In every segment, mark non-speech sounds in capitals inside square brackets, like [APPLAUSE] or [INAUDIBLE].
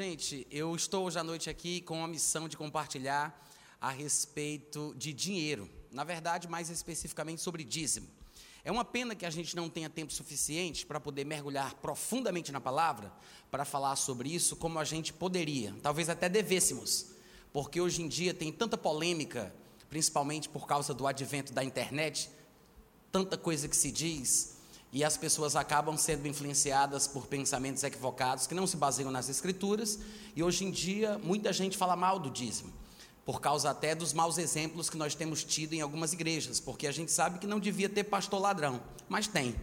Gente, eu estou hoje à noite aqui com a missão de compartilhar a respeito de dinheiro. Na verdade, mais especificamente sobre dízimo. É uma pena que a gente não tenha tempo suficiente para poder mergulhar profundamente na palavra, para falar sobre isso como a gente poderia, talvez até devêssemos, porque hoje em dia tem tanta polêmica, principalmente por causa do advento da internet, tanta coisa que se diz, e as pessoas acabam sendo influenciadas por pensamentos equivocados que não se baseiam nas escrituras, e hoje em dia muita gente fala mal do dízimo, por causa até dos maus exemplos que nós temos tido em algumas igrejas, porque a gente sabe que não devia ter pastor ladrão, mas tem,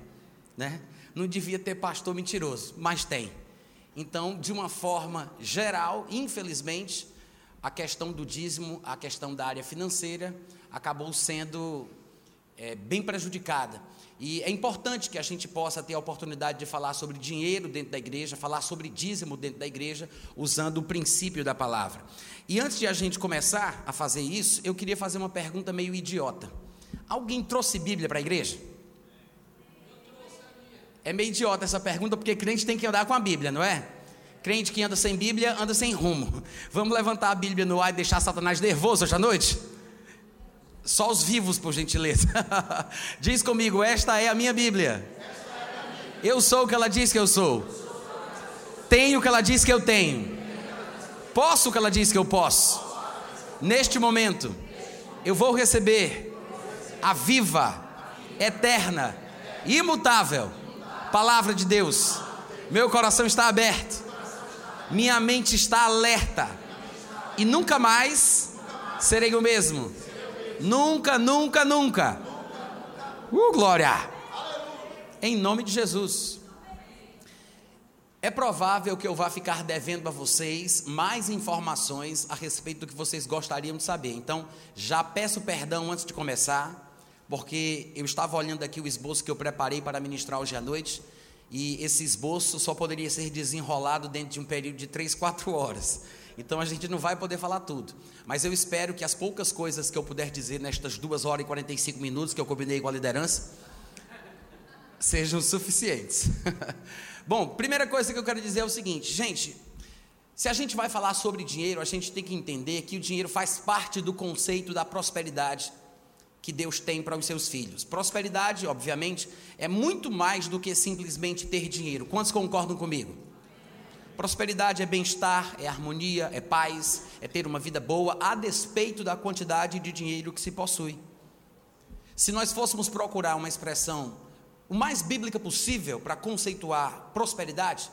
né? Não devia ter pastor mentiroso, mas tem. Então, de uma forma geral, infelizmente, a questão do dízimo, a questão da área financeira, acabou sendo é, bem prejudicada. E é importante que a gente possa ter a oportunidade de falar sobre dinheiro dentro da igreja, falar sobre dízimo dentro da igreja, usando o princípio da palavra. E antes de a gente começar a fazer isso, eu queria fazer uma pergunta meio idiota. Alguém trouxe Bíblia para a igreja? É meio idiota essa pergunta, porque crente tem que andar com a Bíblia, não é? Crente que anda sem Bíblia, anda sem rumo. Vamos levantar a Bíblia no ar e deixar Satanás nervoso hoje à noite? Só os vivos, por gentileza. [LAUGHS] diz comigo: Esta é a minha Bíblia. Eu sou o que ela diz que eu sou. Tenho o que ela diz que eu tenho. Posso o que ela diz que eu posso. Neste momento, eu vou receber a viva, eterna, imutável palavra de Deus. Meu coração está aberto. Minha mente está alerta. E nunca mais serei o mesmo Nunca, nunca, nunca. Uh, glória! Em nome de Jesus. É provável que eu vá ficar devendo a vocês mais informações a respeito do que vocês gostariam de saber. Então, já peço perdão antes de começar, porque eu estava olhando aqui o esboço que eu preparei para ministrar hoje à noite, e esse esboço só poderia ser desenrolado dentro de um período de 3, 4 horas. Então a gente não vai poder falar tudo. Mas eu espero que as poucas coisas que eu puder dizer nestas 2 horas e 45 minutos que eu combinei com a liderança sejam suficientes. [LAUGHS] Bom, primeira coisa que eu quero dizer é o seguinte, gente. Se a gente vai falar sobre dinheiro, a gente tem que entender que o dinheiro faz parte do conceito da prosperidade que Deus tem para os seus filhos. Prosperidade, obviamente, é muito mais do que simplesmente ter dinheiro. Quantos concordam comigo? Prosperidade é bem-estar, é harmonia, é paz, é ter uma vida boa, a despeito da quantidade de dinheiro que se possui. Se nós fôssemos procurar uma expressão o mais bíblica possível para conceituar prosperidade,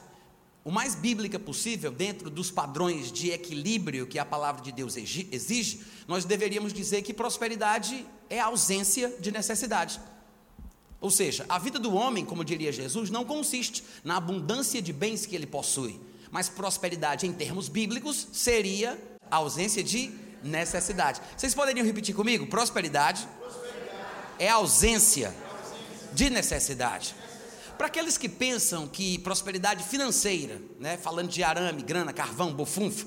o mais bíblica possível, dentro dos padrões de equilíbrio que a palavra de Deus exige, nós deveríamos dizer que prosperidade é ausência de necessidade. Ou seja, a vida do homem, como diria Jesus, não consiste na abundância de bens que ele possui, mas prosperidade em termos bíblicos seria a ausência de necessidade. Vocês poderiam repetir comigo? Prosperidade, prosperidade. é a ausência de necessidade. Para aqueles que pensam que prosperidade financeira, né, falando de arame, grana, carvão, bofunfa,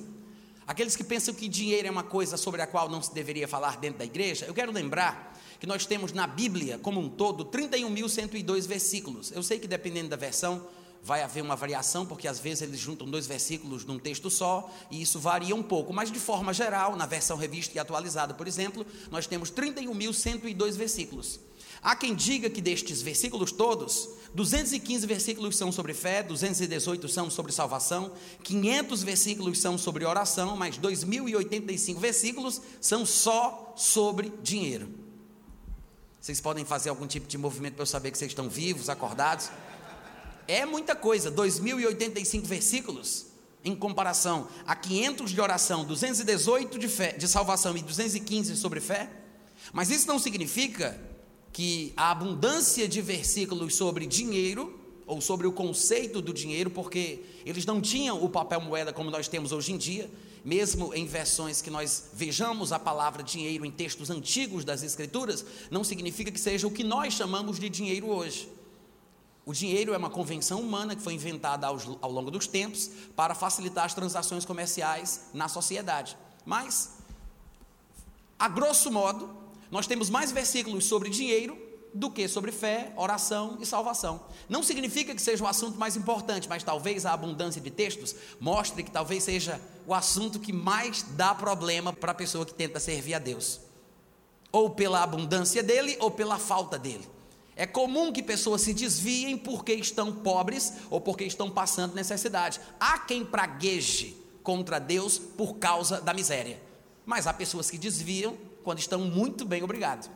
aqueles que pensam que dinheiro é uma coisa sobre a qual não se deveria falar dentro da igreja, eu quero lembrar que nós temos na Bíblia como um todo 31.102 versículos. Eu sei que dependendo da versão, vai haver uma variação, porque às vezes eles juntam dois versículos num texto só, e isso varia um pouco, mas de forma geral, na versão revista e atualizada, por exemplo, nós temos 31.102 versículos. Há quem diga que destes versículos todos, 215 versículos são sobre fé, 218 são sobre salvação, 500 versículos são sobre oração, mas 2085 versículos são só sobre dinheiro. Vocês podem fazer algum tipo de movimento para eu saber que vocês estão vivos, acordados? É muita coisa, 2085 versículos em comparação a 500 de oração, 218 de fé, de salvação e 215 sobre fé. Mas isso não significa que a abundância de versículos sobre dinheiro ou sobre o conceito do dinheiro, porque eles não tinham o papel moeda como nós temos hoje em dia, mesmo em versões que nós vejamos a palavra dinheiro em textos antigos das escrituras, não significa que seja o que nós chamamos de dinheiro hoje. O dinheiro é uma convenção humana que foi inventada ao, ao longo dos tempos para facilitar as transações comerciais na sociedade. Mas, a grosso modo, nós temos mais versículos sobre dinheiro do que sobre fé, oração e salvação. Não significa que seja o assunto mais importante, mas talvez a abundância de textos mostre que talvez seja o assunto que mais dá problema para a pessoa que tenta servir a Deus. Ou pela abundância dele, ou pela falta dele. É comum que pessoas se desviem porque estão pobres ou porque estão passando necessidade. Há quem pragueje contra Deus por causa da miséria. Mas há pessoas que desviam quando estão muito bem, obrigado.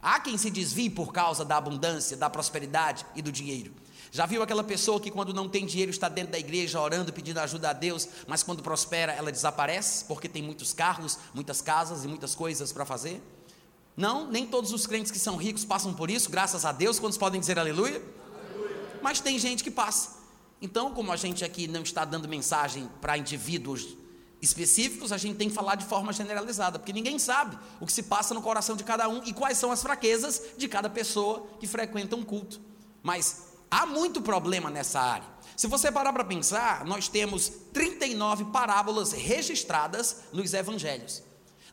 Há quem se desvie por causa da abundância, da prosperidade e do dinheiro. Já viu aquela pessoa que quando não tem dinheiro está dentro da igreja orando, pedindo ajuda a Deus, mas quando prospera ela desaparece porque tem muitos carros, muitas casas e muitas coisas para fazer? Não, nem todos os crentes que são ricos passam por isso, graças a Deus, quantos podem dizer aleluia? aleluia. Mas tem gente que passa. Então, como a gente aqui não está dando mensagem para indivíduos específicos, a gente tem que falar de forma generalizada, porque ninguém sabe o que se passa no coração de cada um e quais são as fraquezas de cada pessoa que frequenta um culto. Mas há muito problema nessa área. Se você parar para pensar, nós temos 39 parábolas registradas nos evangelhos.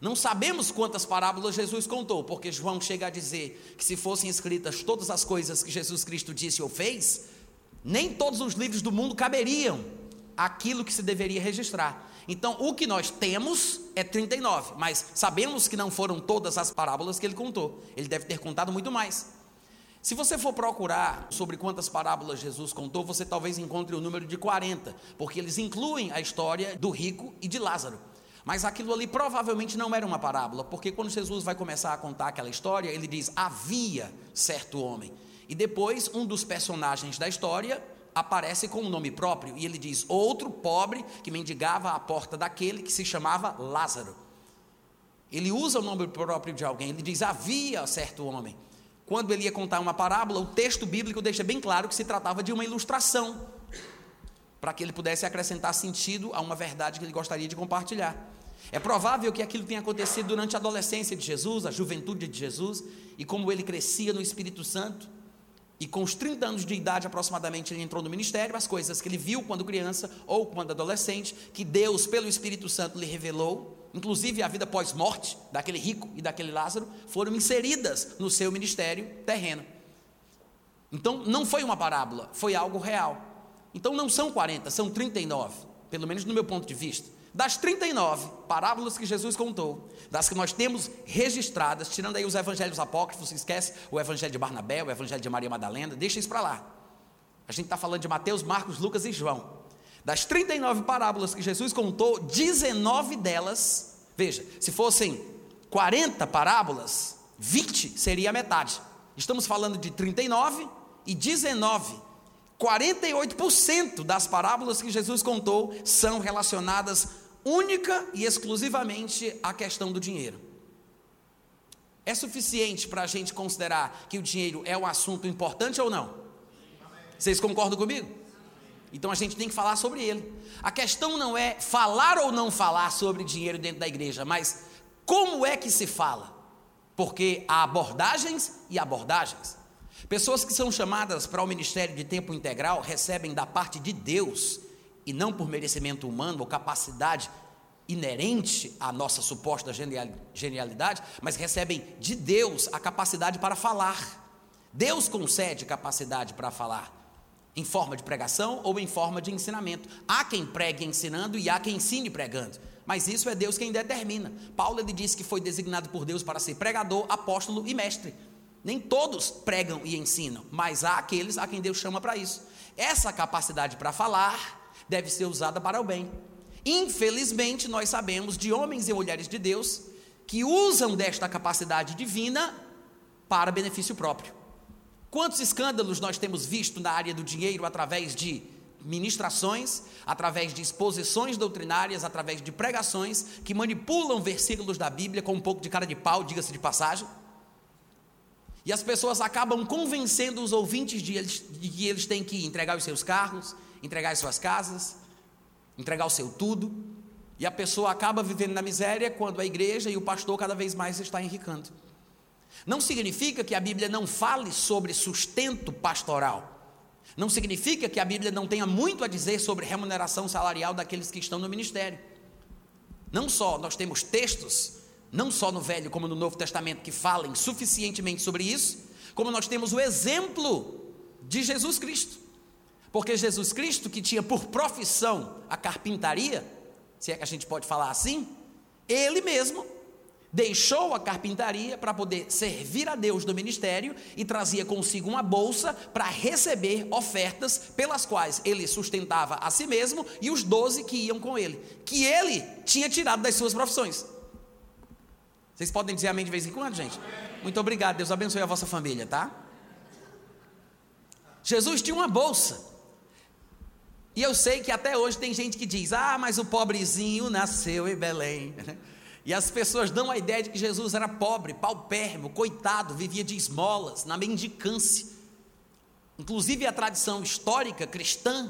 Não sabemos quantas parábolas Jesus contou, porque João chega a dizer que se fossem escritas todas as coisas que Jesus Cristo disse ou fez, nem todos os livros do mundo caberiam aquilo que se deveria registrar. Então, o que nós temos é 39, mas sabemos que não foram todas as parábolas que ele contou. Ele deve ter contado muito mais. Se você for procurar sobre quantas parábolas Jesus contou, você talvez encontre o número de 40, porque eles incluem a história do rico e de Lázaro. Mas aquilo ali provavelmente não era uma parábola, porque quando Jesus vai começar a contar aquela história, ele diz: havia certo homem. E depois, um dos personagens da história aparece com um nome próprio e ele diz: Outro pobre que mendigava à porta daquele que se chamava Lázaro. Ele usa o nome próprio de alguém, ele diz: Havia certo homem. Quando ele ia contar uma parábola, o texto bíblico deixa bem claro que se tratava de uma ilustração, para que ele pudesse acrescentar sentido a uma verdade que ele gostaria de compartilhar. É provável que aquilo tenha acontecido durante a adolescência de Jesus, a juventude de Jesus, e como ele crescia no Espírito Santo, e com os 30 anos de idade aproximadamente ele entrou no ministério, as coisas que ele viu quando criança ou quando adolescente, que Deus, pelo Espírito Santo, lhe revelou, inclusive a vida pós-morte daquele rico e daquele Lázaro, foram inseridas no seu ministério terreno. Então não foi uma parábola, foi algo real. Então não são 40, são 39, pelo menos no meu ponto de vista. Das 39 parábolas que Jesus contou, das que nós temos registradas, tirando aí os evangelhos apócrifos, esquece o evangelho de Barnabé, o evangelho de Maria Madalena, deixa isso para lá. A gente está falando de Mateus, Marcos, Lucas e João. Das 39 parábolas que Jesus contou, 19 delas, veja, se fossem 40 parábolas, 20 seria a metade. Estamos falando de 39 e 19 48% das parábolas que Jesus contou são relacionadas única e exclusivamente à questão do dinheiro. É suficiente para a gente considerar que o dinheiro é um assunto importante ou não? Vocês concordam comigo? Então a gente tem que falar sobre ele. A questão não é falar ou não falar sobre dinheiro dentro da igreja, mas como é que se fala? Porque há abordagens e abordagens. Pessoas que são chamadas para o ministério de tempo integral recebem da parte de Deus, e não por merecimento humano ou capacidade inerente à nossa suposta genialidade, mas recebem de Deus a capacidade para falar. Deus concede capacidade para falar, em forma de pregação ou em forma de ensinamento. Há quem pregue ensinando e há quem ensine pregando. Mas isso é Deus quem determina. Paulo ele disse que foi designado por Deus para ser pregador, apóstolo e mestre. Nem todos pregam e ensinam, mas há aqueles a quem Deus chama para isso. Essa capacidade para falar deve ser usada para o bem. Infelizmente, nós sabemos de homens e mulheres de Deus que usam desta capacidade divina para benefício próprio. Quantos escândalos nós temos visto na área do dinheiro através de ministrações, através de exposições doutrinárias, através de pregações que manipulam versículos da Bíblia com um pouco de cara de pau, diga-se de passagem? E as pessoas acabam convencendo os ouvintes de, eles, de que eles têm que entregar os seus carros, entregar as suas casas, entregar o seu tudo. E a pessoa acaba vivendo na miséria quando a igreja e o pastor cada vez mais está enricando. Não significa que a Bíblia não fale sobre sustento pastoral. Não significa que a Bíblia não tenha muito a dizer sobre remuneração salarial daqueles que estão no ministério. Não só nós temos textos não só no Velho como no Novo Testamento, que falem suficientemente sobre isso, como nós temos o exemplo de Jesus Cristo. Porque Jesus Cristo, que tinha por profissão a carpintaria, se é que a gente pode falar assim, ele mesmo deixou a carpintaria para poder servir a Deus no ministério e trazia consigo uma bolsa para receber ofertas pelas quais ele sustentava a si mesmo e os doze que iam com ele, que ele tinha tirado das suas profissões. Vocês podem dizer amém de vez em quando, gente? Muito obrigado, Deus abençoe a vossa família, tá? Jesus tinha uma bolsa. E eu sei que até hoje tem gente que diz: ah, mas o pobrezinho nasceu em Belém. [LAUGHS] E as pessoas dão a ideia de que Jesus era pobre, paupérrimo, coitado, vivia de esmolas, na mendicância. Inclusive a tradição histórica cristã,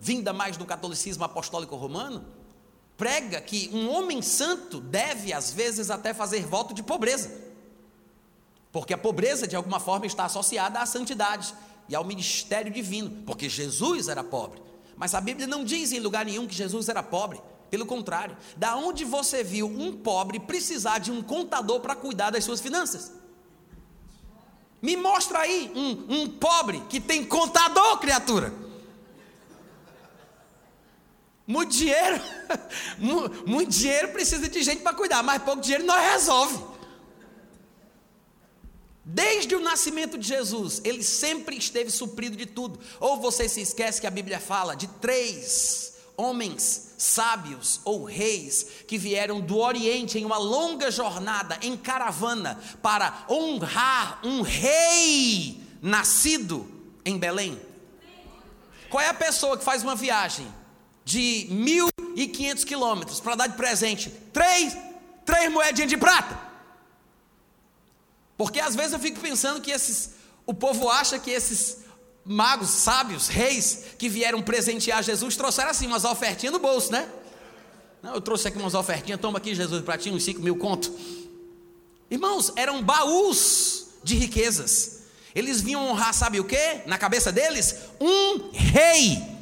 vinda mais do catolicismo apostólico romano, prega que um homem santo deve, às vezes, até fazer voto de pobreza. Porque a pobreza, de alguma forma, está associada à santidade e ao ministério divino, porque Jesus era pobre. Mas a Bíblia não diz em lugar nenhum que Jesus era pobre. Pelo contrário, da onde você viu um pobre precisar de um contador para cuidar das suas finanças? Me mostra aí um, um pobre que tem contador, criatura. Muito dinheiro, [LAUGHS] muito dinheiro precisa de gente para cuidar, mas pouco dinheiro não resolve. Desde o nascimento de Jesus, ele sempre esteve suprido de tudo. Ou você se esquece que a Bíblia fala de três homens sábios ou reis que vieram do Oriente em uma longa jornada em caravana para honrar um rei nascido em Belém. Qual é a pessoa que faz uma viagem de 1.500 quilômetros para dar de presente três, três moedinhas de prata? Porque às vezes eu fico pensando que esses, o povo acha que esses magos, sábios, reis que vieram presentear Jesus trouxeram assim umas ofertinhas no bolso, né? Não, eu trouxe aqui umas ofertinhas, toma aqui Jesus para ti uns 5 mil conto. Irmãos, eram baús de riquezas. Eles vinham honrar, sabe o que? Na cabeça deles? Um rei.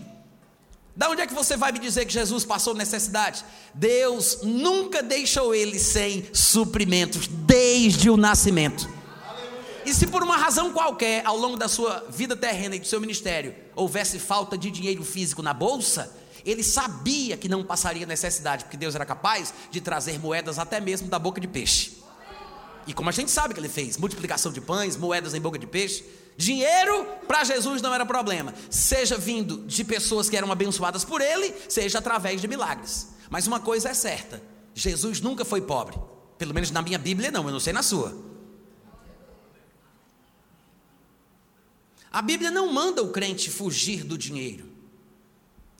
Da onde é que você vai me dizer que Jesus passou necessidade? Deus nunca deixou ele sem suprimentos, desde o nascimento. E se por uma razão qualquer, ao longo da sua vida terrena e do seu ministério, houvesse falta de dinheiro físico na bolsa, ele sabia que não passaria necessidade, porque Deus era capaz de trazer moedas até mesmo da boca de peixe. E como a gente sabe que ele fez, multiplicação de pães, moedas em boca de peixe, dinheiro para Jesus não era problema, seja vindo de pessoas que eram abençoadas por ele, seja através de milagres. Mas uma coisa é certa: Jesus nunca foi pobre, pelo menos na minha Bíblia não, eu não sei na sua. A Bíblia não manda o crente fugir do dinheiro.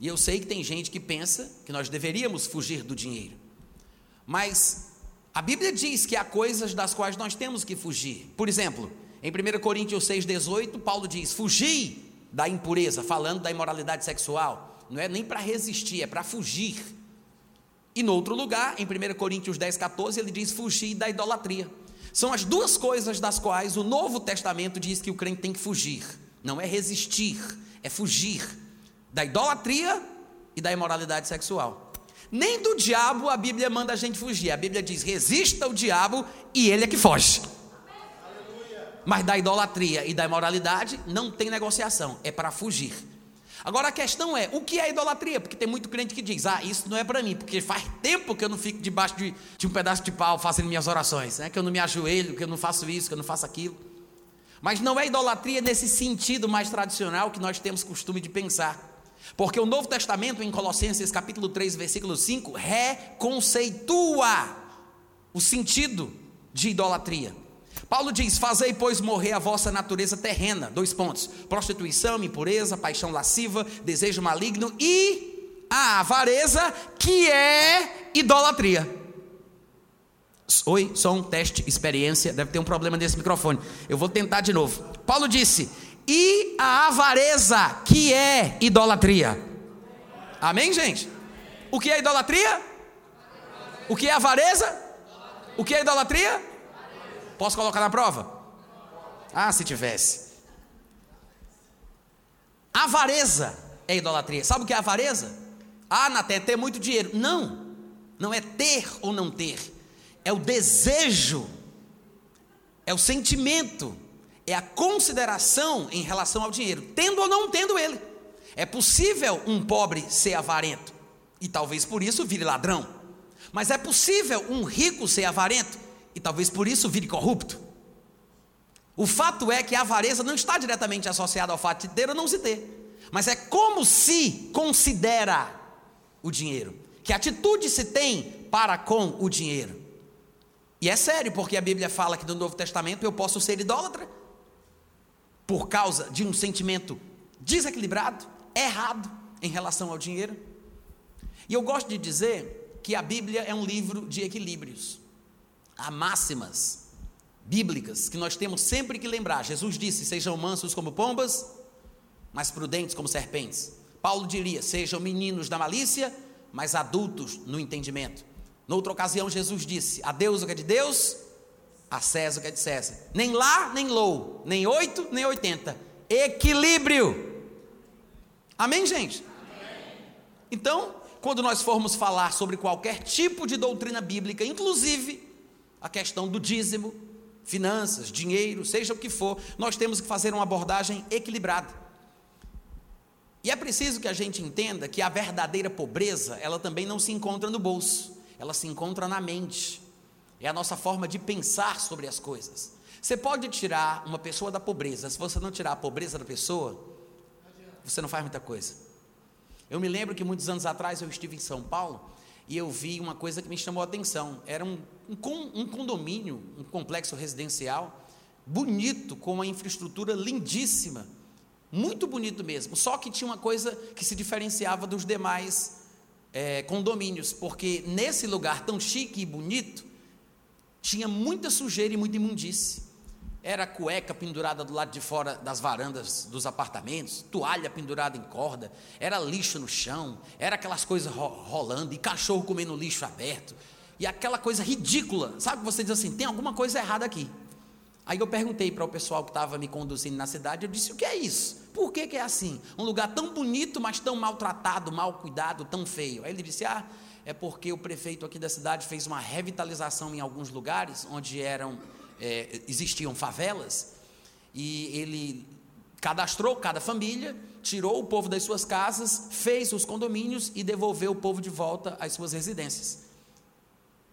E eu sei que tem gente que pensa que nós deveríamos fugir do dinheiro. Mas a Bíblia diz que há coisas das quais nós temos que fugir. Por exemplo, em 1 Coríntios 6,18, Paulo diz: Fugi da impureza, falando da imoralidade sexual. Não é nem para resistir, é para fugir. E no outro lugar, em 1 Coríntios 10, 14, ele diz: Fugir da idolatria. São as duas coisas das quais o Novo Testamento diz que o crente tem que fugir não é resistir, é fugir da idolatria e da imoralidade sexual. Nem do diabo a Bíblia manda a gente fugir. A Bíblia diz: resista ao diabo e ele é que foge. Mas da idolatria e da imoralidade não tem negociação, é para fugir. Agora a questão é: o que é idolatria? Porque tem muito crente que diz: ah, isso não é para mim, porque faz tempo que eu não fico debaixo de, de um pedaço de pau fazendo minhas orações, né? que eu não me ajoelho, que eu não faço isso, que eu não faço aquilo. Mas não é idolatria nesse sentido mais tradicional que nós temos costume de pensar. Porque o Novo Testamento, em Colossenses capítulo 3, versículo 5, reconceitua o sentido de idolatria. Paulo diz: Fazei, pois, morrer a vossa natureza terrena. Dois pontos: prostituição, impureza, paixão lasciva, desejo maligno e a avareza, que é idolatria. Oi, som, teste, experiência. Deve ter um problema nesse microfone. Eu vou tentar de novo. Paulo disse: e a avareza, que é idolatria. Amém, gente? O que é idolatria? O que é avareza? O que é idolatria? Posso colocar na prova? Ah, se tivesse. Avareza é idolatria. Sabe o que é avareza? Ah, Naté, é ter muito dinheiro. Não, não é ter ou não ter é o desejo, é o sentimento, é a consideração em relação ao dinheiro, tendo ou não tendo ele. É possível um pobre ser avarento e talvez por isso vire ladrão, mas é possível um rico ser avarento e talvez por isso vire corrupto. O fato é que a avareza não está diretamente associada ao fato de ter ou não se ter, mas é como se considera o dinheiro, que atitude se tem para com o dinheiro. E é sério, porque a Bíblia fala que no Novo Testamento eu posso ser idólatra por causa de um sentimento desequilibrado, errado em relação ao dinheiro. E eu gosto de dizer que a Bíblia é um livro de equilíbrios. Há máximas bíblicas que nós temos sempre que lembrar. Jesus disse: sejam mansos como pombas, mas prudentes como serpentes. Paulo diria: sejam meninos da malícia, mas adultos no entendimento. Noutra ocasião, Jesus disse: a Deus o que é de Deus, a César o que é de César. Nem lá, nem low, nem oito, nem oitenta. Equilíbrio. Amém, gente? Amém. Então, quando nós formos falar sobre qualquer tipo de doutrina bíblica, inclusive a questão do dízimo, finanças, dinheiro, seja o que for, nós temos que fazer uma abordagem equilibrada. E é preciso que a gente entenda que a verdadeira pobreza, ela também não se encontra no bolso, ela se encontra na mente. É a nossa forma de pensar sobre as coisas. Você pode tirar uma pessoa da pobreza, se você não tirar a pobreza da pessoa, você não faz muita coisa. Eu me lembro que muitos anos atrás eu estive em São Paulo e eu vi uma coisa que me chamou a atenção. Era um, um, um condomínio, um complexo residencial, bonito, com uma infraestrutura lindíssima, muito bonito mesmo. Só que tinha uma coisa que se diferenciava dos demais é, condomínios, porque nesse lugar tão chique e bonito, tinha muita sujeira e muita imundície. Era cueca pendurada do lado de fora das varandas dos apartamentos, toalha pendurada em corda, era lixo no chão, era aquelas coisas ro rolando e cachorro comendo lixo aberto. E aquela coisa ridícula, sabe? Você diz assim: tem alguma coisa errada aqui. Aí eu perguntei para o pessoal que estava me conduzindo na cidade, eu disse: o que é isso? Por que, que é assim? Um lugar tão bonito, mas tão maltratado, mal cuidado, tão feio. Aí ele disse: ah, é porque o prefeito aqui da cidade fez uma revitalização em alguns lugares onde eram é, existiam favelas, e ele cadastrou cada família, tirou o povo das suas casas, fez os condomínios e devolveu o povo de volta às suas residências.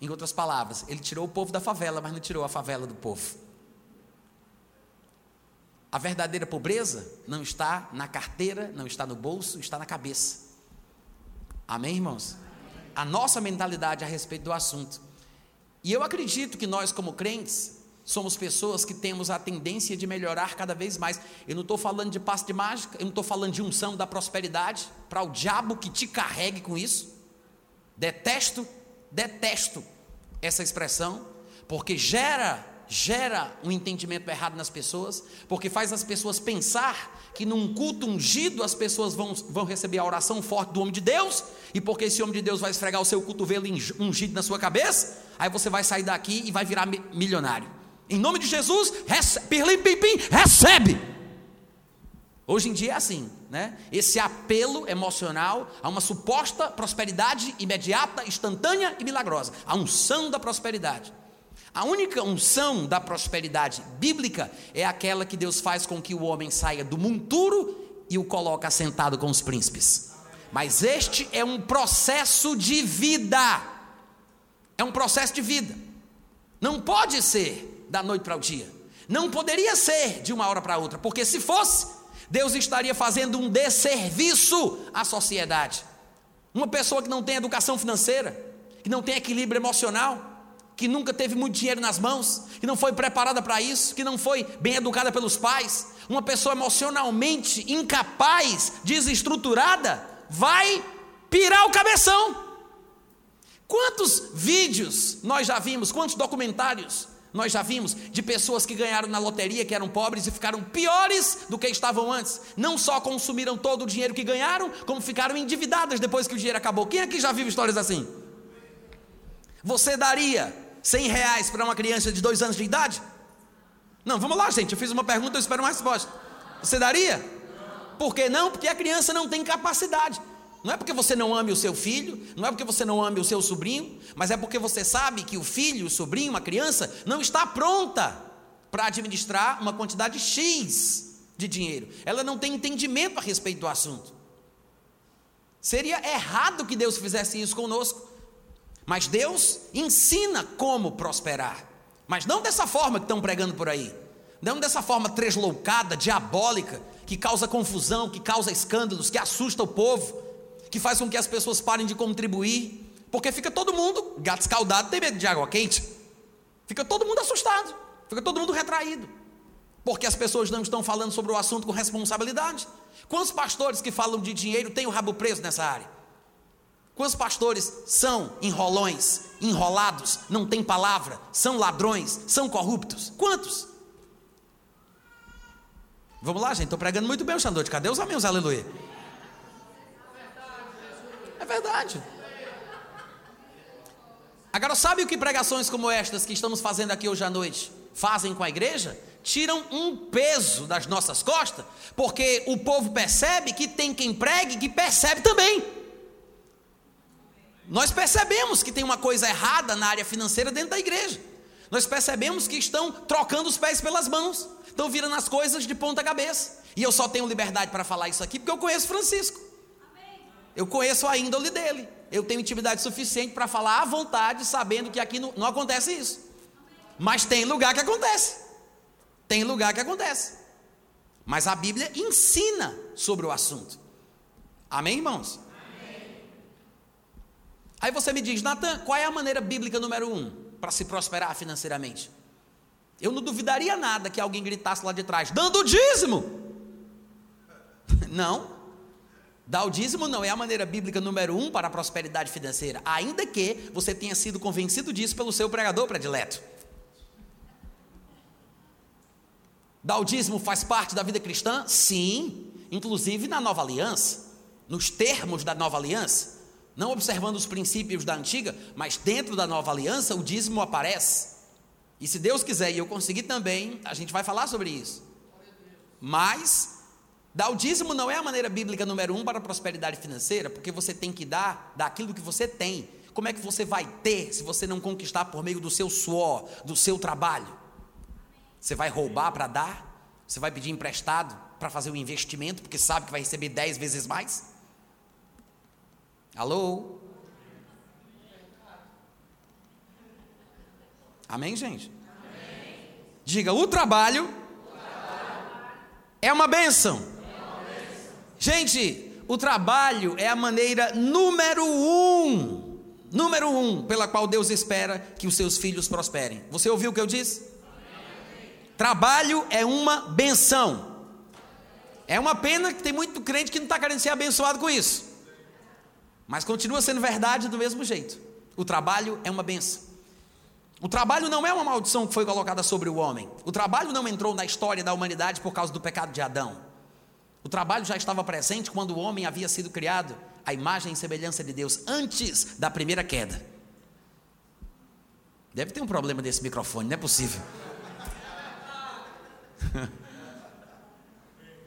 Em outras palavras, ele tirou o povo da favela, mas não tirou a favela do povo. A verdadeira pobreza não está na carteira, não está no bolso, está na cabeça. Amém, irmãos? A nossa mentalidade a respeito do assunto. E eu acredito que nós, como crentes, Somos pessoas que temos a tendência de melhorar cada vez mais. Eu não estou falando de passe de mágica, eu não estou falando de unção da prosperidade, para o diabo que te carregue com isso. Detesto, detesto essa expressão, porque gera, gera um entendimento errado nas pessoas, porque faz as pessoas pensar que num culto ungido as pessoas vão, vão receber a oração forte do homem de Deus, e porque esse homem de Deus vai esfregar o seu cotovelo ungido na sua cabeça, aí você vai sair daqui e vai virar milionário. Em nome de Jesus, recebe, pim, recebe. Hoje em dia é assim, né? Esse apelo emocional a uma suposta prosperidade imediata, instantânea e milagrosa. A unção da prosperidade. A única unção da prosperidade bíblica é aquela que Deus faz com que o homem saia do monturo e o coloca sentado com os príncipes. Mas este é um processo de vida. É um processo de vida. Não pode ser da noite para o dia. Não poderia ser de uma hora para outra, porque se fosse, Deus estaria fazendo um desserviço à sociedade. Uma pessoa que não tem educação financeira, que não tem equilíbrio emocional, que nunca teve muito dinheiro nas mãos, que não foi preparada para isso, que não foi bem educada pelos pais, uma pessoa emocionalmente incapaz, desestruturada, vai pirar o cabeção. Quantos vídeos nós já vimos, quantos documentários nós já vimos de pessoas que ganharam na loteria, que eram pobres e ficaram piores do que estavam antes. Não só consumiram todo o dinheiro que ganharam, como ficaram endividadas depois que o dinheiro acabou. Quem aqui já viu histórias assim? Você daria 100 reais para uma criança de dois anos de idade? Não, vamos lá, gente. Eu fiz uma pergunta, eu espero uma resposta. Você daria? Por que não? Porque a criança não tem capacidade. Não é porque você não ame o seu filho, não é porque você não ame o seu sobrinho, mas é porque você sabe que o filho, o sobrinho, a criança, não está pronta para administrar uma quantidade X de dinheiro. Ela não tem entendimento a respeito do assunto. Seria errado que Deus fizesse isso conosco. Mas Deus ensina como prosperar. Mas não dessa forma que estão pregando por aí. Não dessa forma tresloucada, diabólica, que causa confusão, que causa escândalos, que assusta o povo, que faz com que as pessoas parem de contribuir. Porque fica todo mundo, gato escaldado tem medo de água quente. Fica todo mundo assustado, fica todo mundo retraído. Porque as pessoas não estão falando sobre o assunto com responsabilidade. Quantos pastores que falam de dinheiro têm o rabo preso nessa área? Quantos pastores são enrolões, enrolados, não têm palavra, são ladrões, são corruptos? Quantos? Vamos lá, gente, estou pregando muito bem o noite. Cadê os amigos? Aleluia. Verdade. Agora, sabe o que pregações como estas que estamos fazendo aqui hoje à noite fazem com a igreja? Tiram um peso das nossas costas, porque o povo percebe que tem quem pregue que percebe também. Nós percebemos que tem uma coisa errada na área financeira dentro da igreja. Nós percebemos que estão trocando os pés pelas mãos, estão virando as coisas de ponta cabeça. E eu só tenho liberdade para falar isso aqui porque eu conheço Francisco. Eu conheço a índole dele. Eu tenho intimidade suficiente para falar à vontade, sabendo que aqui não, não acontece isso. Mas tem lugar que acontece. Tem lugar que acontece. Mas a Bíblia ensina sobre o assunto. Amém, irmãos? Aí você me diz, Natan, qual é a maneira bíblica número um para se prosperar financeiramente? Eu não duvidaria nada que alguém gritasse lá de trás, dando o dízimo. [LAUGHS] Não. Dar o dízimo não é a maneira bíblica número um para a prosperidade financeira, ainda que você tenha sido convencido disso pelo seu pregador predileto. Dar o dízimo faz parte da vida cristã? Sim, inclusive na nova aliança, nos termos da nova aliança não observando os princípios da antiga, mas dentro da nova aliança o dízimo aparece. E se Deus quiser e eu conseguir também, a gente vai falar sobre isso. Mas dar o dízimo não é a maneira bíblica número um para a prosperidade financeira, porque você tem que dar daquilo que você tem. Como é que você vai ter se você não conquistar por meio do seu suor, do seu trabalho? Você vai roubar para dar? Você vai pedir emprestado para fazer um investimento, porque sabe que vai receber dez vezes mais? Alô? Amém, gente? Amém. Diga: o trabalho, o trabalho. É, uma bênção. Gente, o trabalho é a maneira número um, número um, pela qual Deus espera que os seus filhos prosperem. Você ouviu o que eu disse? Trabalho é uma benção. É uma pena que tem muito crente que não está querendo ser abençoado com isso. Mas continua sendo verdade do mesmo jeito. O trabalho é uma benção. O trabalho não é uma maldição que foi colocada sobre o homem. O trabalho não entrou na história da humanidade por causa do pecado de Adão. O trabalho já estava presente quando o homem havia sido criado à imagem e semelhança de Deus antes da primeira queda. Deve ter um problema desse microfone, não é possível. [LAUGHS]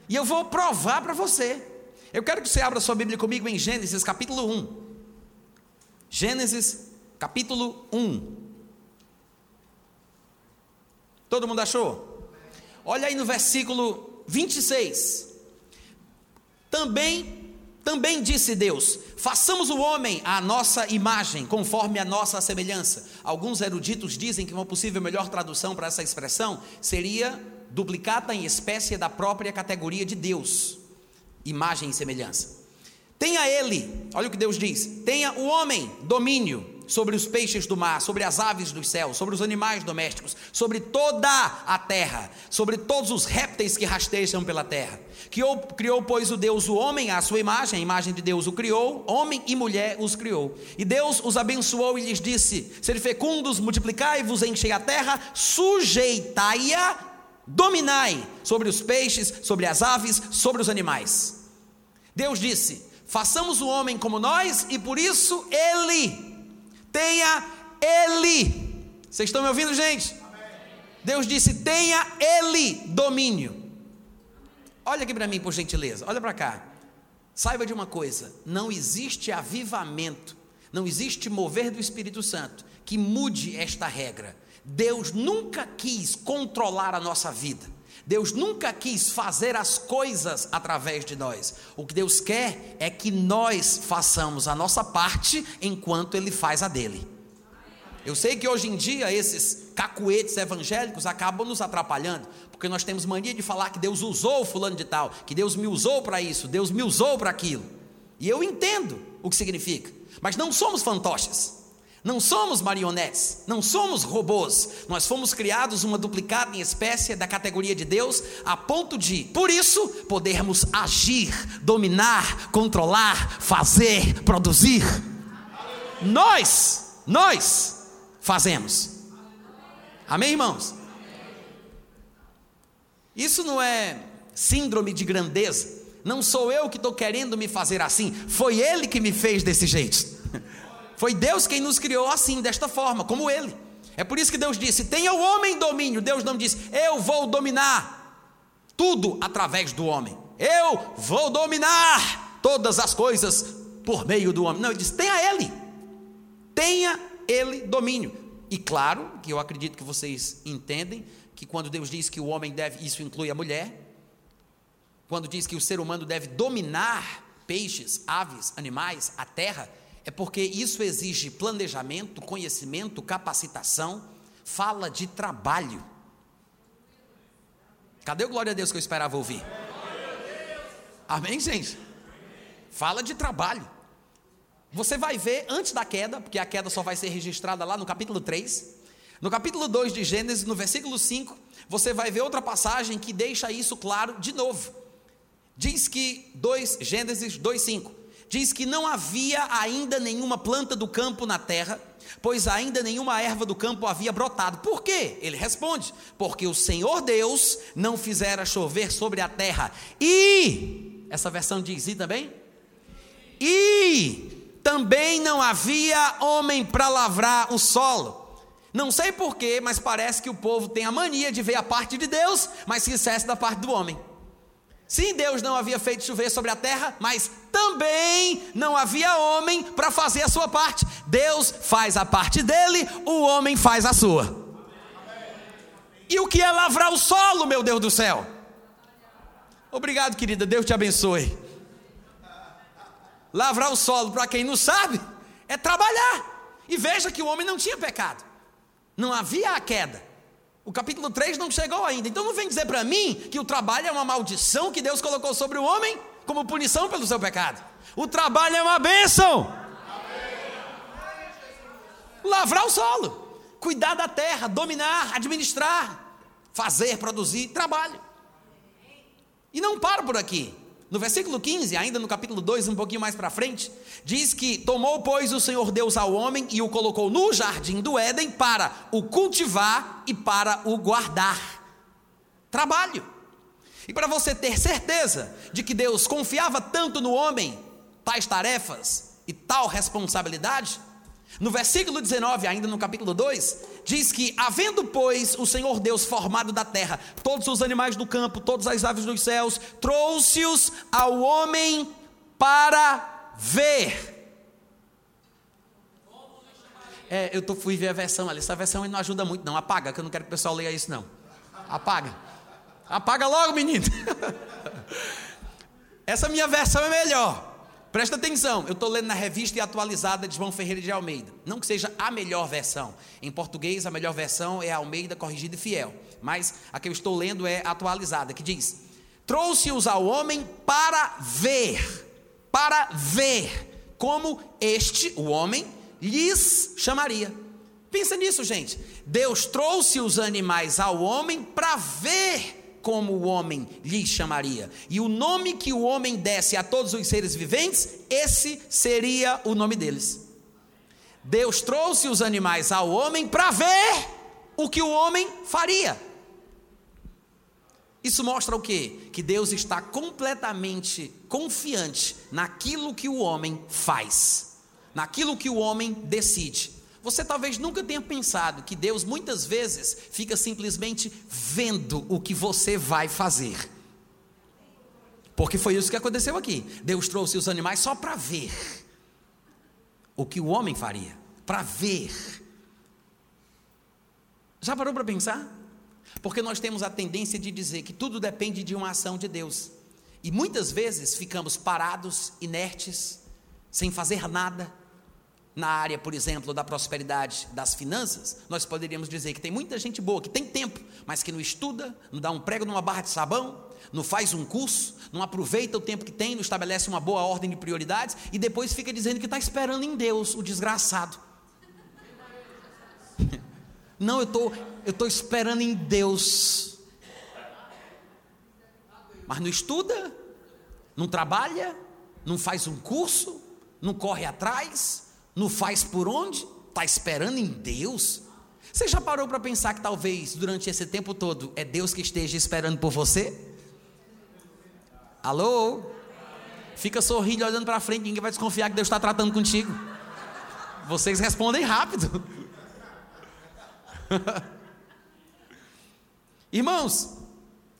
e eu vou provar para você eu quero que você abra sua Bíblia comigo em Gênesis capítulo 1. Gênesis capítulo 1. Todo mundo achou? Olha aí no versículo 26. Também também disse Deus: façamos o homem à nossa imagem, conforme a nossa semelhança. Alguns eruditos dizem que uma possível melhor tradução para essa expressão seria duplicata em espécie da própria categoria de Deus imagem e semelhança. Tenha ele, olha o que Deus diz: tenha o homem domínio sobre os peixes do mar, sobre as aves dos céus, sobre os animais domésticos, sobre toda a terra, sobre todos os répteis que rastejam pela terra. Criou, criou, pois, o Deus o homem à sua imagem, a imagem de Deus o criou, homem e mulher os criou. E Deus os abençoou e lhes disse: Ser fecundos, multiplicai-vos, enchei a terra, sujeitai-a, dominai sobre os peixes, sobre as aves, sobre os animais. Deus disse: façamos o homem como nós e por isso ele tenha ele. Vocês estão me ouvindo, gente? Amém. Deus disse: tenha ele domínio. Olha aqui para mim, por gentileza, olha para cá. Saiba de uma coisa: não existe avivamento, não existe mover do Espírito Santo que mude esta regra. Deus nunca quis controlar a nossa vida. Deus nunca quis fazer as coisas através de nós. O que Deus quer é que nós façamos a nossa parte enquanto Ele faz a dele. Eu sei que hoje em dia esses cacuetes evangélicos acabam nos atrapalhando, porque nós temos mania de falar que Deus usou fulano de tal, que Deus me usou para isso, Deus me usou para aquilo. E eu entendo o que significa, mas não somos fantoches. Não somos marionetes, não somos robôs. Nós fomos criados uma duplicada em espécie da categoria de Deus, a ponto de, por isso, podermos agir, dominar, controlar, fazer, produzir. Nós, nós fazemos. Amém, irmãos? Isso não é síndrome de grandeza. Não sou eu que estou querendo me fazer assim. Foi Ele que me fez desse jeito. Foi Deus quem nos criou assim, desta forma, como Ele. É por isso que Deus disse: tenha o homem domínio. Deus não disse, eu vou dominar tudo através do homem. Eu vou dominar todas as coisas por meio do homem. Não, ele disse: tenha Ele. Tenha Ele domínio. E claro que eu acredito que vocês entendem que quando Deus diz que o homem deve, isso inclui a mulher, quando diz que o ser humano deve dominar peixes, aves, animais, a terra, é porque isso exige planejamento, conhecimento, capacitação, fala de trabalho. Cadê o glória a Deus que eu esperava ouvir? Amém, gente? Fala de trabalho. Você vai ver antes da queda, porque a queda só vai ser registrada lá no capítulo 3. No capítulo 2 de Gênesis, no versículo 5, você vai ver outra passagem que deixa isso claro de novo. Diz que 2 Gênesis 2:5 diz que não havia ainda nenhuma planta do campo na terra, pois ainda nenhuma erva do campo havia brotado. Por quê? Ele responde: porque o Senhor Deus não fizera chover sobre a terra. E essa versão diz e também? E também não havia homem para lavrar o solo. Não sei porquê, mas parece que o povo tem a mania de ver a parte de Deus, mas se esquece da parte do homem. Sim, Deus não havia feito chover sobre a terra, mas também não havia homem para fazer a sua parte. Deus faz a parte dele, o homem faz a sua. E o que é lavrar o solo, meu Deus do céu? Obrigado, querida, Deus te abençoe. Lavrar o solo, para quem não sabe, é trabalhar. E veja que o homem não tinha pecado. Não havia a queda. O capítulo 3 não chegou ainda. Então não vem dizer para mim que o trabalho é uma maldição que Deus colocou sobre o homem como punição pelo seu pecado. O trabalho é uma bênção. Lavrar o solo, cuidar da terra, dominar, administrar, fazer, produzir, trabalho. E não para por aqui. No versículo 15, ainda no capítulo 2, um pouquinho mais para frente, diz que tomou, pois, o Senhor Deus ao homem e o colocou no jardim do Éden para o cultivar e para o guardar. Trabalho. E para você ter certeza de que Deus confiava tanto no homem, tais tarefas e tal responsabilidade, no versículo 19, ainda no capítulo 2, diz que, havendo, pois, o Senhor Deus formado da terra todos os animais do campo, todas as aves dos céus, trouxe-os ao homem para ver. É, eu tô, fui ver a versão ali, essa versão não ajuda muito, não. Apaga, que eu não quero que o pessoal leia isso, não. Apaga. Apaga logo, menino. [LAUGHS] Essa minha versão é melhor. Presta atenção, eu estou lendo na revista e atualizada de João Ferreira de Almeida. Não que seja a melhor versão. Em português, a melhor versão é Almeida Corrigida e Fiel. Mas a que eu estou lendo é atualizada, que diz: Trouxe-os ao homem para ver, para ver como este, o homem, lhes chamaria. Pensa nisso, gente. Deus trouxe os animais ao homem para ver como o homem lhe chamaria. E o nome que o homem desse a todos os seres viventes, esse seria o nome deles. Deus trouxe os animais ao homem para ver o que o homem faria. Isso mostra o quê? Que Deus está completamente confiante naquilo que o homem faz, naquilo que o homem decide. Você talvez nunca tenha pensado que Deus muitas vezes fica simplesmente vendo o que você vai fazer. Porque foi isso que aconteceu aqui. Deus trouxe os animais só para ver o que o homem faria, para ver. Já parou para pensar? Porque nós temos a tendência de dizer que tudo depende de uma ação de Deus. E muitas vezes ficamos parados, inertes, sem fazer nada. Na área, por exemplo, da prosperidade das finanças, nós poderíamos dizer que tem muita gente boa, que tem tempo, mas que não estuda, não dá um prego numa barra de sabão, não faz um curso, não aproveita o tempo que tem, não estabelece uma boa ordem de prioridades e depois fica dizendo que está esperando em Deus, o desgraçado. [LAUGHS] Não, eu eu tô esperando em Deus. Mas não estuda, não trabalha, não faz um curso, não corre atrás, não faz por onde, está esperando em Deus. Você já parou para pensar que talvez durante esse tempo todo é Deus que esteja esperando por você? Alô? Fica sorrindo olhando para frente, ninguém vai desconfiar que Deus está tratando contigo. Vocês respondem rápido. [LAUGHS] Irmãos,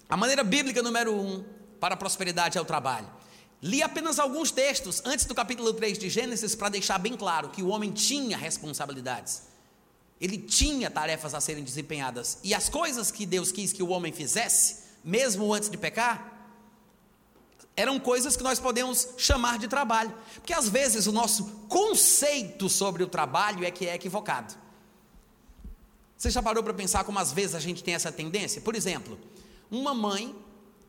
a maneira bíblica número um para a prosperidade é o trabalho. Li apenas alguns textos antes do capítulo 3 de Gênesis para deixar bem claro que o homem tinha responsabilidades. Ele tinha tarefas a serem desempenhadas. E as coisas que Deus quis que o homem fizesse, mesmo antes de pecar, eram coisas que nós podemos chamar de trabalho. Porque às vezes o nosso conceito sobre o trabalho é que é equivocado. Você já parou para pensar como às vezes a gente tem essa tendência? Por exemplo, uma mãe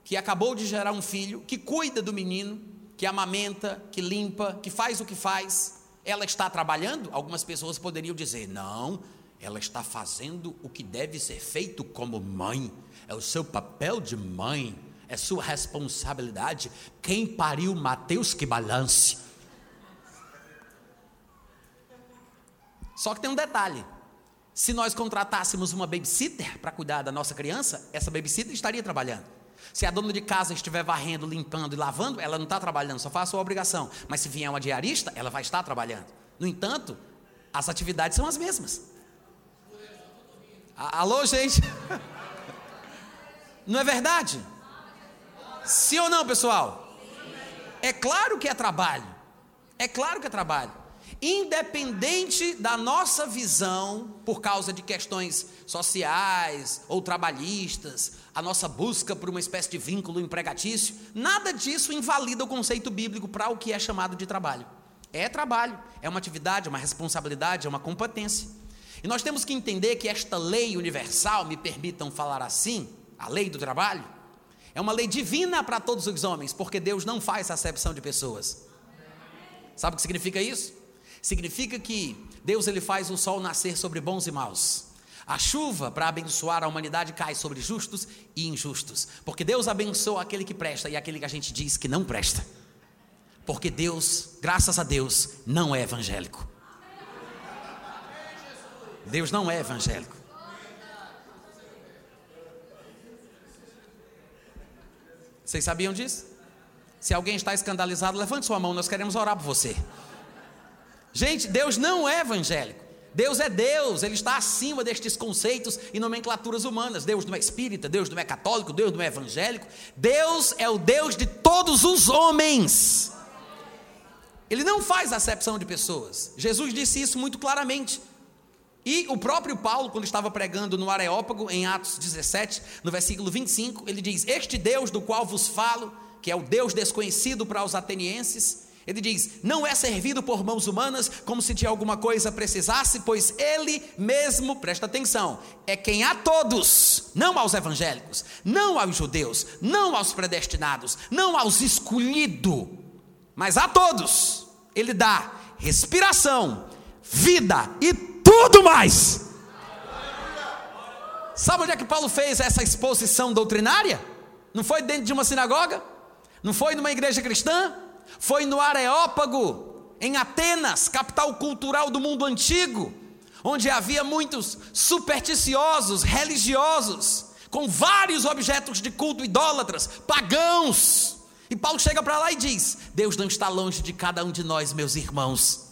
que acabou de gerar um filho, que cuida do menino, que amamenta, que limpa, que faz o que faz, ela está trabalhando? Algumas pessoas poderiam dizer: não, ela está fazendo o que deve ser feito como mãe, é o seu papel de mãe, é sua responsabilidade. Quem pariu Mateus que balance. Só que tem um detalhe: se nós contratássemos uma babysitter para cuidar da nossa criança, essa babysitter estaria trabalhando. Se a dona de casa estiver varrendo, limpando e lavando, ela não está trabalhando, só faz a sua obrigação. Mas se vier uma diarista, ela vai estar trabalhando. No entanto, as atividades são as mesmas. Alô, gente? Não é verdade? Sim ou não, pessoal? É claro que é trabalho. É claro que é trabalho independente da nossa visão, por causa de questões sociais ou trabalhistas, a nossa busca por uma espécie de vínculo empregatício, nada disso invalida o conceito bíblico para o que é chamado de trabalho. É trabalho, é uma atividade, é uma responsabilidade, é uma competência. E nós temos que entender que esta lei universal, me permitam falar assim, a lei do trabalho, é uma lei divina para todos os homens, porque Deus não faz acepção de pessoas. Sabe o que significa isso? Significa que Deus ele faz o sol nascer sobre bons e maus. A chuva para abençoar a humanidade cai sobre justos e injustos, porque Deus abençoa aquele que presta e aquele que a gente diz que não presta. Porque Deus, graças a Deus, não é evangélico. Deus não é evangélico. Vocês sabiam disso? Se alguém está escandalizado, levante sua mão, nós queremos orar por você. Gente, Deus não é evangélico. Deus é Deus, Ele está acima destes conceitos e nomenclaturas humanas. Deus não é espírita, Deus não é católico, Deus não é evangélico. Deus é o Deus de todos os homens. Ele não faz acepção de pessoas. Jesus disse isso muito claramente. E o próprio Paulo, quando estava pregando no Areópago, em Atos 17, no versículo 25, ele diz: Este Deus do qual vos falo, que é o Deus desconhecido para os atenienses, ele diz: não é servido por mãos humanas como se de alguma coisa precisasse, pois ele mesmo, presta atenção, é quem a todos, não aos evangélicos, não aos judeus, não aos predestinados, não aos escolhidos, mas a todos, ele dá respiração, vida e tudo mais. Sabe onde é que Paulo fez essa exposição doutrinária? Não foi dentro de uma sinagoga? Não foi numa igreja cristã? Foi no Areópago, em Atenas, capital cultural do mundo antigo, onde havia muitos supersticiosos, religiosos, com vários objetos de culto idólatras, pagãos. E Paulo chega para lá e diz: Deus não está longe de cada um de nós, meus irmãos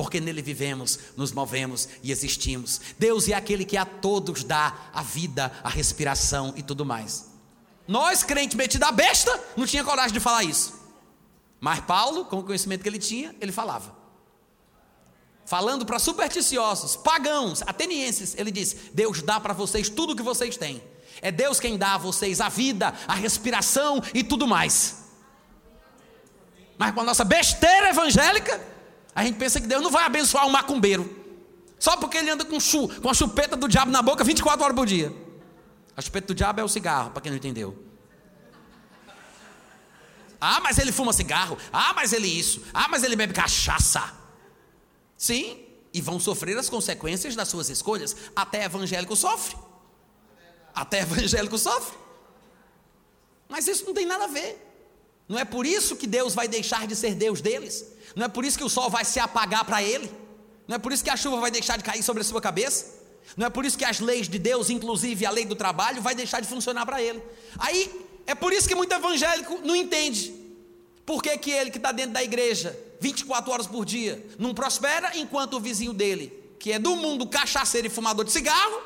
porque nele vivemos, nos movemos e existimos. Deus é aquele que a todos dá a vida, a respiração e tudo mais. Nós, crente metido a besta, não tinha coragem de falar isso. Mas Paulo, com o conhecimento que ele tinha, ele falava. falando para supersticiosos, pagãos, atenienses, ele diz: Deus dá para vocês tudo o que vocês têm. É Deus quem dá a vocês a vida, a respiração e tudo mais. Mas com a nossa besteira evangélica, a gente pensa que Deus não vai abençoar um macumbeiro. Só porque ele anda com, chu, com a chupeta do diabo na boca 24 horas por dia. A chupeta do diabo é o cigarro, para quem não entendeu. Ah, mas ele fuma cigarro. Ah, mas ele isso. Ah, mas ele bebe cachaça. Sim, e vão sofrer as consequências das suas escolhas. Até evangélico sofre. Até evangélico sofre. Mas isso não tem nada a ver. Não é por isso que Deus vai deixar de ser Deus deles. Não é por isso que o sol vai se apagar para ele. Não é por isso que a chuva vai deixar de cair sobre a sua cabeça. Não é por isso que as leis de Deus, inclusive a lei do trabalho, vai deixar de funcionar para ele. Aí é por isso que muito evangélico não entende. Por que, que ele que está dentro da igreja 24 horas por dia não prospera, enquanto o vizinho dele, que é do mundo cachaceiro e fumador de cigarro,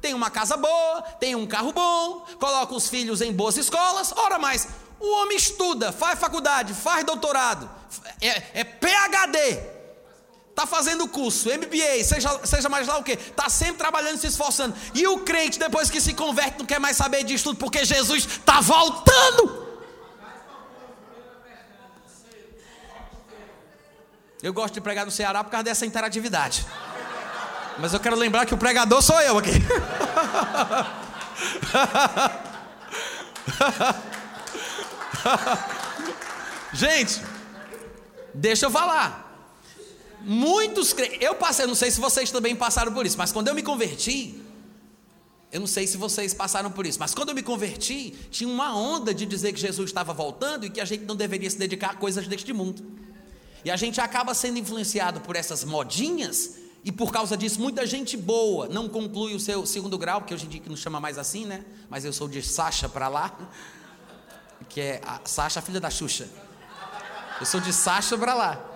tem uma casa boa, tem um carro bom, coloca os filhos em boas escolas. Ora mais, o homem estuda, faz faculdade, faz doutorado, é, é PhD, está fazendo curso, MBA, seja, seja mais lá o que, está sempre trabalhando, se esforçando. E o crente, depois que se converte, não quer mais saber disso tudo, porque Jesus está voltando. Eu gosto de pregar no Ceará por causa dessa interatividade. Mas eu quero lembrar que o pregador sou eu aqui. [LAUGHS] Gente, deixa eu falar. Muitos eu passei, não sei se vocês também passaram por isso, mas quando eu me converti, eu não sei se vocês passaram por isso, mas quando eu me converti, tinha uma onda de dizer que Jesus estava voltando e que a gente não deveria se dedicar a coisas deste mundo. E a gente acaba sendo influenciado por essas modinhas e por causa disso muita gente boa não conclui o seu segundo grau, porque hoje em dia que não chama mais assim, né? Mas eu sou de Sasha para lá, que é a Sasha, filha da Xuxa. Eu sou de Sasha para lá.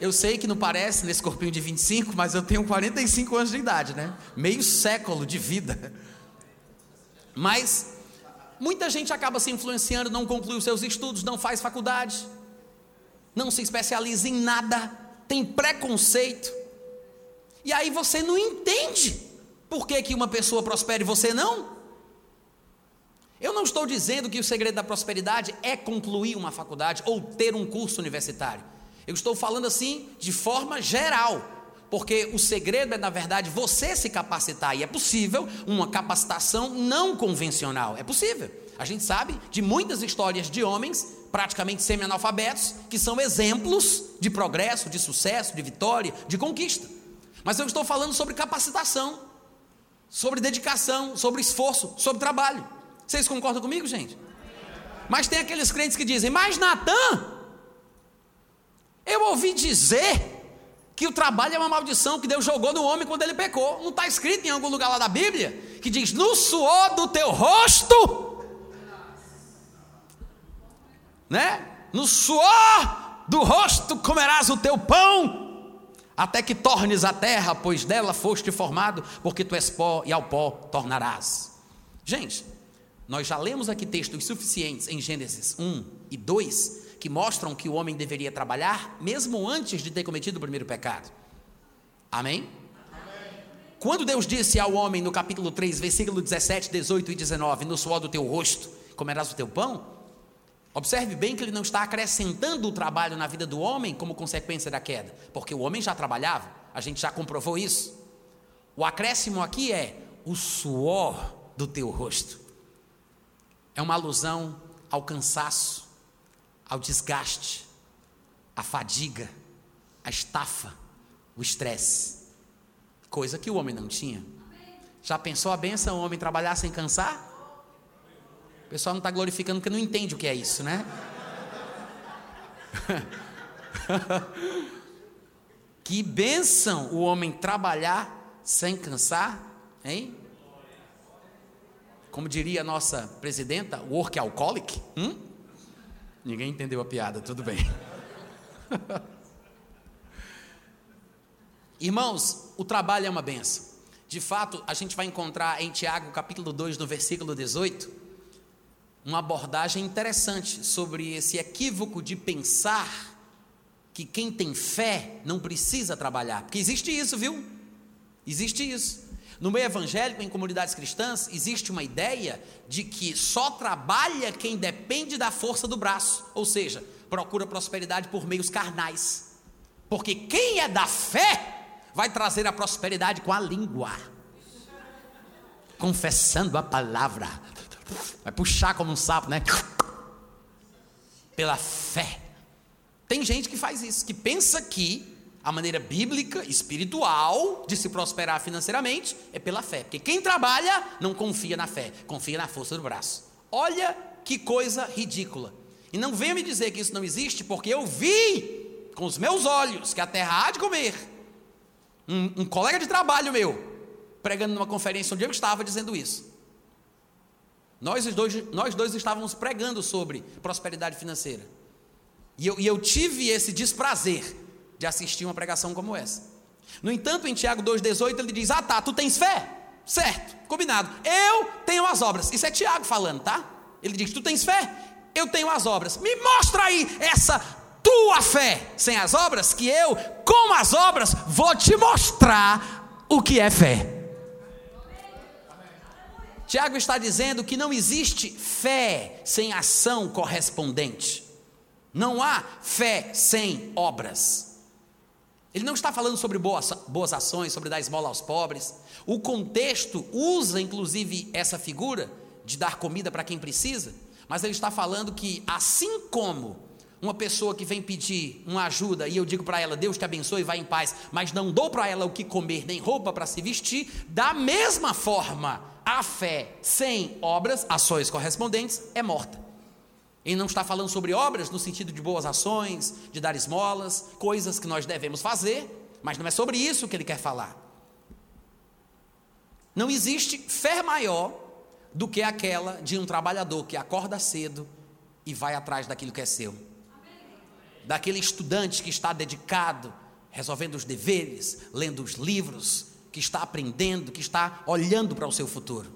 Eu sei que não parece nesse corpinho de 25, mas eu tenho 45 anos de idade, né? Meio século de vida. Mas muita gente acaba se influenciando, não conclui os seus estudos, não faz faculdade, não se especializa em nada, tem preconceito. E aí você não entende por que, que uma pessoa prospera e você não. Eu não estou dizendo que o segredo da prosperidade é concluir uma faculdade ou ter um curso universitário. Eu estou falando assim de forma geral, porque o segredo é, na verdade, você se capacitar, e é possível uma capacitação não convencional, é possível. A gente sabe de muitas histórias de homens, praticamente semi-analfabetos, que são exemplos de progresso, de sucesso, de vitória, de conquista. Mas eu estou falando sobre capacitação, sobre dedicação, sobre esforço, sobre trabalho. Vocês concordam comigo, gente? Mas tem aqueles crentes que dizem, mas Natan, eu ouvi dizer que o trabalho é uma maldição que Deus jogou no homem quando ele pecou. Não está escrito em algum lugar lá da Bíblia que diz: no suor do teu rosto, né? No suor do rosto comerás o teu pão, até que tornes a terra, pois dela foste formado, porque tu és pó e ao pó tornarás. Gente, nós já lemos aqui textos suficientes em Gênesis 1 e 2 que mostram que o homem deveria trabalhar mesmo antes de ter cometido o primeiro pecado. Amém? Quando Deus disse ao homem no capítulo 3, versículo 17, 18 e 19: No suor do teu rosto comerás o teu pão. Observe bem que ele não está acrescentando o trabalho na vida do homem como consequência da queda, porque o homem já trabalhava, a gente já comprovou isso. O acréscimo aqui é o suor do teu rosto. É uma alusão ao cansaço, ao desgaste, à fadiga, à estafa, o estresse. Coisa que o homem não tinha. Já pensou a benção o homem trabalhar sem cansar? O pessoal não está glorificando porque não entende o que é isso, né? [LAUGHS] que benção o homem trabalhar sem cansar, hein? Como diria a nossa presidenta, work alcoholic, hum? Ninguém entendeu a piada, tudo bem. [LAUGHS] Irmãos, o trabalho é uma benção. De fato, a gente vai encontrar em Tiago, capítulo 2, no versículo 18, uma abordagem interessante sobre esse equívoco de pensar que quem tem fé não precisa trabalhar, porque existe isso, viu? Existe isso. No meio evangélico, em comunidades cristãs, existe uma ideia de que só trabalha quem depende da força do braço, ou seja, procura prosperidade por meios carnais. Porque quem é da fé vai trazer a prosperidade com a língua, confessando a palavra, vai puxar como um sapo, né? Pela fé. Tem gente que faz isso, que pensa que a maneira bíblica, espiritual, de se prosperar financeiramente é pela fé. Porque quem trabalha não confia na fé, confia na força do braço. Olha que coisa ridícula. E não venha me dizer que isso não existe, porque eu vi com os meus olhos que a terra há de comer. Um, um colega de trabalho meu, pregando numa conferência onde eu estava, dizendo isso. Nós dois, nós dois estávamos pregando sobre prosperidade financeira. E eu, e eu tive esse desprazer de assistir uma pregação como essa. No entanto, em Tiago 2,18 ele diz: Ah, tá, tu tens fé? Certo, combinado. Eu tenho as obras. Isso é Tiago falando, tá? Ele diz: Tu tens fé? Eu tenho as obras. Me mostra aí essa tua fé sem as obras, que eu, com as obras, vou te mostrar o que é fé. Tiago está dizendo que não existe fé sem ação correspondente. Não há fé sem obras. Ele não está falando sobre boas, boas ações, sobre dar esmola aos pobres. O contexto usa, inclusive, essa figura de dar comida para quem precisa, mas ele está falando que, assim como uma pessoa que vem pedir uma ajuda e eu digo para ela, Deus te abençoe, vai em paz, mas não dou para ela o que comer nem roupa para se vestir, da mesma forma, a fé sem obras, ações correspondentes, é morta. Ele não está falando sobre obras no sentido de boas ações, de dar esmolas, coisas que nós devemos fazer, mas não é sobre isso que ele quer falar. Não existe fé maior do que aquela de um trabalhador que acorda cedo e vai atrás daquilo que é seu. Daquele estudante que está dedicado, resolvendo os deveres, lendo os livros, que está aprendendo, que está olhando para o seu futuro.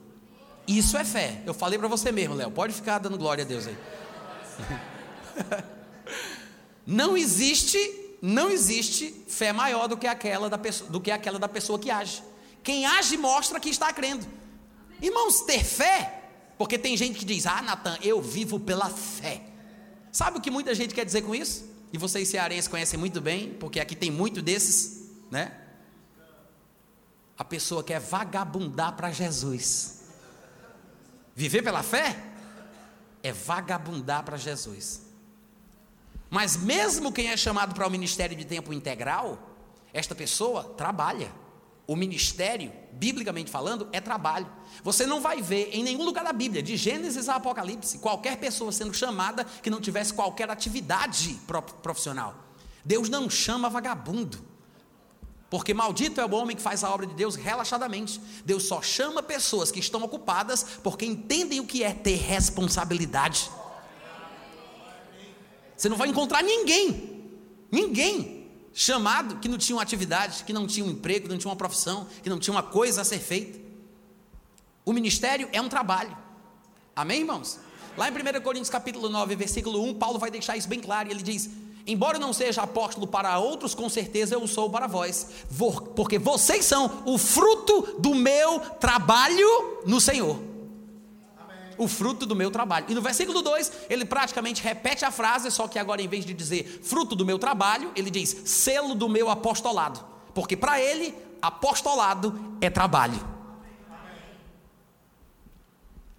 Isso é fé. Eu falei para você mesmo, Léo. Pode ficar dando glória a Deus aí. [LAUGHS] não existe, não existe fé maior do que aquela da pessoa, do que aquela da pessoa que age. Quem age mostra que está crendo. Irmãos, ter fé, porque tem gente que diz: "Ah, Natan, eu vivo pela fé". Sabe o que muita gente quer dizer com isso? E vocês cearenses conhecem muito bem, porque aqui tem muito desses, né? A pessoa quer vagabundar para Jesus. Viver pela fé? É vagabundar para Jesus. Mas mesmo quem é chamado para o ministério de tempo integral, esta pessoa trabalha. O ministério, biblicamente falando, é trabalho. Você não vai ver em nenhum lugar da Bíblia, de Gênesis a Apocalipse, qualquer pessoa sendo chamada que não tivesse qualquer atividade profissional. Deus não chama vagabundo. Porque maldito é o homem que faz a obra de Deus relaxadamente. Deus só chama pessoas que estão ocupadas porque entendem o que é ter responsabilidade. Você não vai encontrar ninguém, ninguém chamado que não tinha uma atividade, que não tinha um emprego, que não tinha uma profissão, que não tinha uma coisa a ser feita. O ministério é um trabalho. Amém, irmãos? Lá em 1 Coríntios capítulo 9, versículo 1, Paulo vai deixar isso bem claro, e ele diz: Embora eu não seja apóstolo para outros, com certeza eu sou para vós, porque vocês são o fruto do meu trabalho no Senhor. O fruto do meu trabalho. E no versículo 2, ele praticamente repete a frase, só que agora, em vez de dizer fruto do meu trabalho, ele diz selo do meu apostolado. Porque para ele, apostolado é trabalho.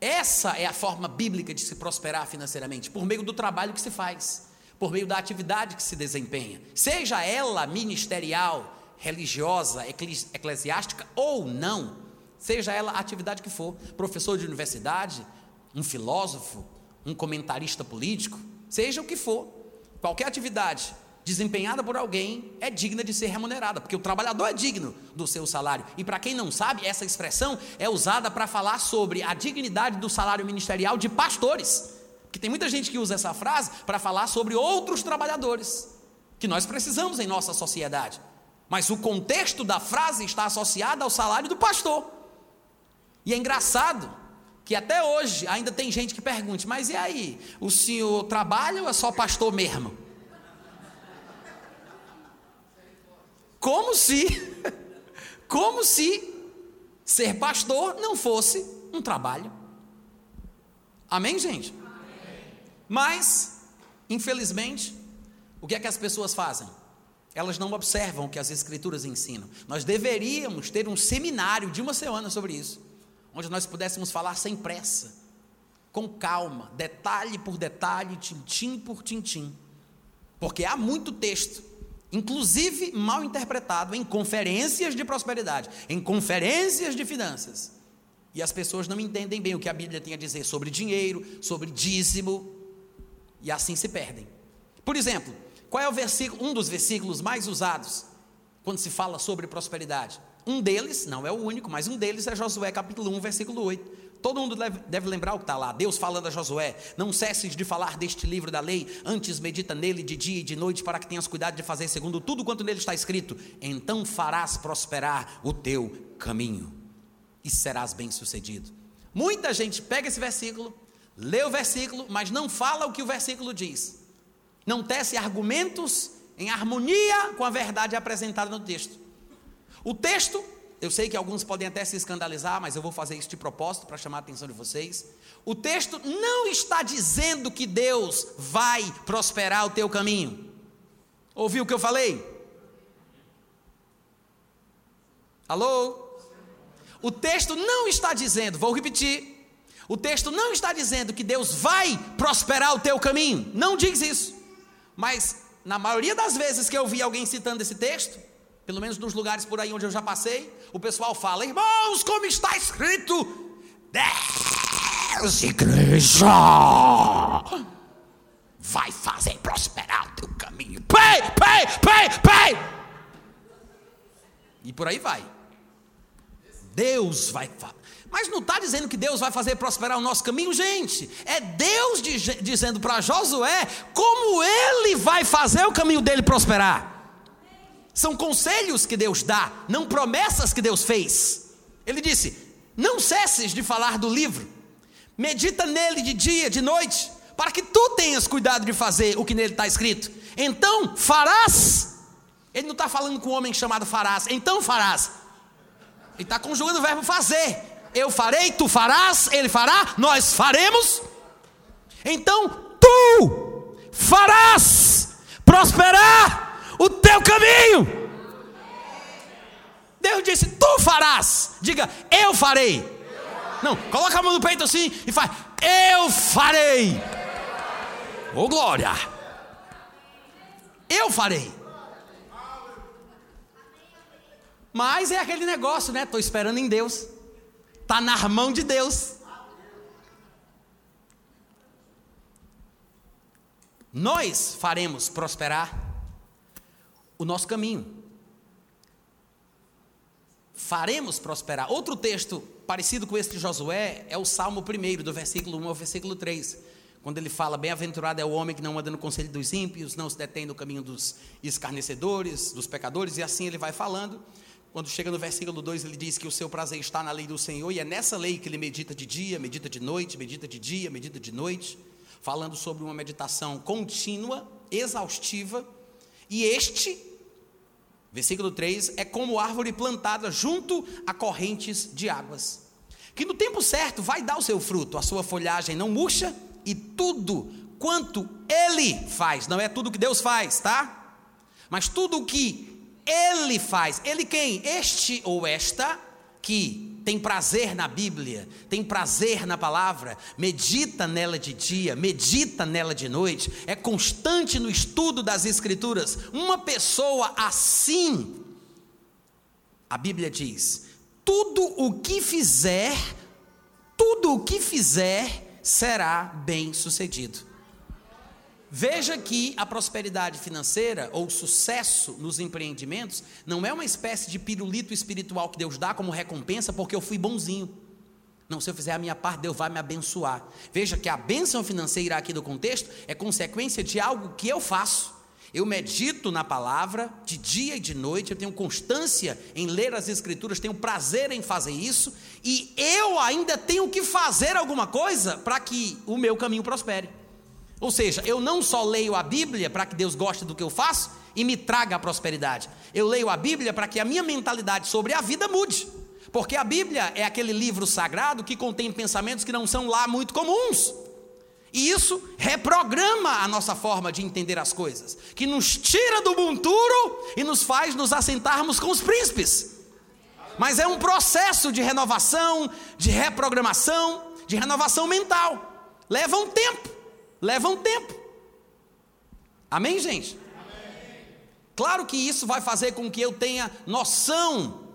Essa é a forma bíblica de se prosperar financeiramente, por meio do trabalho que se faz por meio da atividade que se desempenha, seja ela ministerial, religiosa, eclesiástica ou não, seja ela a atividade que for, professor de universidade, um filósofo, um comentarista político, seja o que for, qualquer atividade desempenhada por alguém é digna de ser remunerada, porque o trabalhador é digno do seu salário. E para quem não sabe, essa expressão é usada para falar sobre a dignidade do salário ministerial de pastores. Que tem muita gente que usa essa frase para falar sobre outros trabalhadores que nós precisamos em nossa sociedade. Mas o contexto da frase está associado ao salário do pastor. E é engraçado que até hoje ainda tem gente que pergunte: mas e aí? O senhor trabalha ou é só pastor mesmo? Como se, [LAUGHS] como se ser pastor não fosse um trabalho. Amém, gente? Mas, infelizmente, o que é que as pessoas fazem? Elas não observam o que as Escrituras ensinam. Nós deveríamos ter um seminário de uma semana sobre isso, onde nós pudéssemos falar sem pressa, com calma, detalhe por detalhe, tintim por tintim, porque há muito texto, inclusive mal interpretado em conferências de prosperidade, em conferências de finanças. E as pessoas não entendem bem o que a Bíblia tem a dizer sobre dinheiro, sobre dízimo, e assim se perdem. Por exemplo, qual é um dos versículos mais usados quando se fala sobre prosperidade? Um deles, não é o único, mas um deles é Josué capítulo 1, versículo 8. Todo mundo deve lembrar o que está lá. Deus falando a Josué: Não cesses de falar deste livro da lei, antes medita nele de dia e de noite, para que tenhas cuidado de fazer segundo tudo quanto nele está escrito. Então farás prosperar o teu caminho e serás bem-sucedido. Muita gente pega esse versículo, lê o versículo, mas não fala o que o versículo diz não tece argumentos em harmonia com a verdade apresentada no texto. O texto, eu sei que alguns podem até se escandalizar, mas eu vou fazer isso de propósito para chamar a atenção de vocês. O texto não está dizendo que Deus vai prosperar o teu caminho. Ouviu o que eu falei? Alô? O texto não está dizendo, vou repetir. O texto não está dizendo que Deus vai prosperar o teu caminho. Não diz isso. Mas na maioria das vezes que eu vi alguém citando esse texto, pelo menos nos lugares por aí onde eu já passei, o pessoal fala: irmãos, como está escrito, Deus, igreja, vai fazer prosperar o teu caminho. Pei, pei, pei, pei. E por aí vai. Deus vai fazer. Mas não está dizendo que Deus vai fazer prosperar o nosso caminho, gente. É Deus dizendo para Josué como ele vai fazer o caminho dele prosperar. São conselhos que Deus dá, não promessas que Deus fez. Ele disse: Não cesses de falar do livro, medita nele de dia, de noite, para que tu tenhas cuidado de fazer o que nele está escrito. Então farás. Ele não está falando com um homem chamado farás, então farás. Ele está conjugando o verbo fazer eu farei, tu farás, ele fará, nós faremos. Então tu farás prosperar o teu caminho. Deus disse: Tu farás. Diga, eu farei. Não, coloca a mão no peito assim e faz: Eu farei. Ô oh, glória! Eu farei. Mas é aquele negócio, né? Estou esperando em Deus. Está na mão de Deus. Nós faremos prosperar o nosso caminho. Faremos prosperar. Outro texto parecido com esse de Josué é o Salmo 1, do versículo 1 ao versículo 3. Quando ele fala: Bem-aventurado é o homem que não anda no conselho dos ímpios, não se detém no caminho dos escarnecedores, dos pecadores, e assim ele vai falando. Quando chega no versículo 2, ele diz que o seu prazer está na lei do Senhor, e é nessa lei que ele medita de dia, medita de noite, medita de dia, medita de noite, falando sobre uma meditação contínua, exaustiva, e este, versículo 3, é como árvore plantada junto a correntes de águas, que no tempo certo vai dar o seu fruto, a sua folhagem não murcha, e tudo quanto ele faz, não é tudo que Deus faz, tá? Mas tudo o que ele faz. Ele quem? Este ou esta que tem prazer na Bíblia, tem prazer na palavra, medita nela de dia, medita nela de noite, é constante no estudo das Escrituras. Uma pessoa assim, a Bíblia diz: tudo o que fizer, tudo o que fizer será bem sucedido. Veja que a prosperidade financeira ou sucesso nos empreendimentos não é uma espécie de pirulito espiritual que Deus dá como recompensa porque eu fui bonzinho. Não, se eu fizer a minha parte, Deus vai me abençoar. Veja que a bênção financeira aqui do contexto é consequência de algo que eu faço. Eu medito na palavra de dia e de noite, eu tenho constância em ler as escrituras, tenho prazer em fazer isso, e eu ainda tenho que fazer alguma coisa para que o meu caminho prospere. Ou seja, eu não só leio a Bíblia para que Deus goste do que eu faço, e me traga a prosperidade. Eu leio a Bíblia para que a minha mentalidade sobre a vida mude. Porque a Bíblia é aquele livro sagrado que contém pensamentos que não são lá muito comuns. E isso reprograma a nossa forma de entender as coisas, que nos tira do monturo e nos faz nos assentarmos com os príncipes. Mas é um processo de renovação, de reprogramação, de renovação mental. Leva um tempo, leva um tempo. Amém, gente? Amém. Claro que isso vai fazer com que eu tenha noção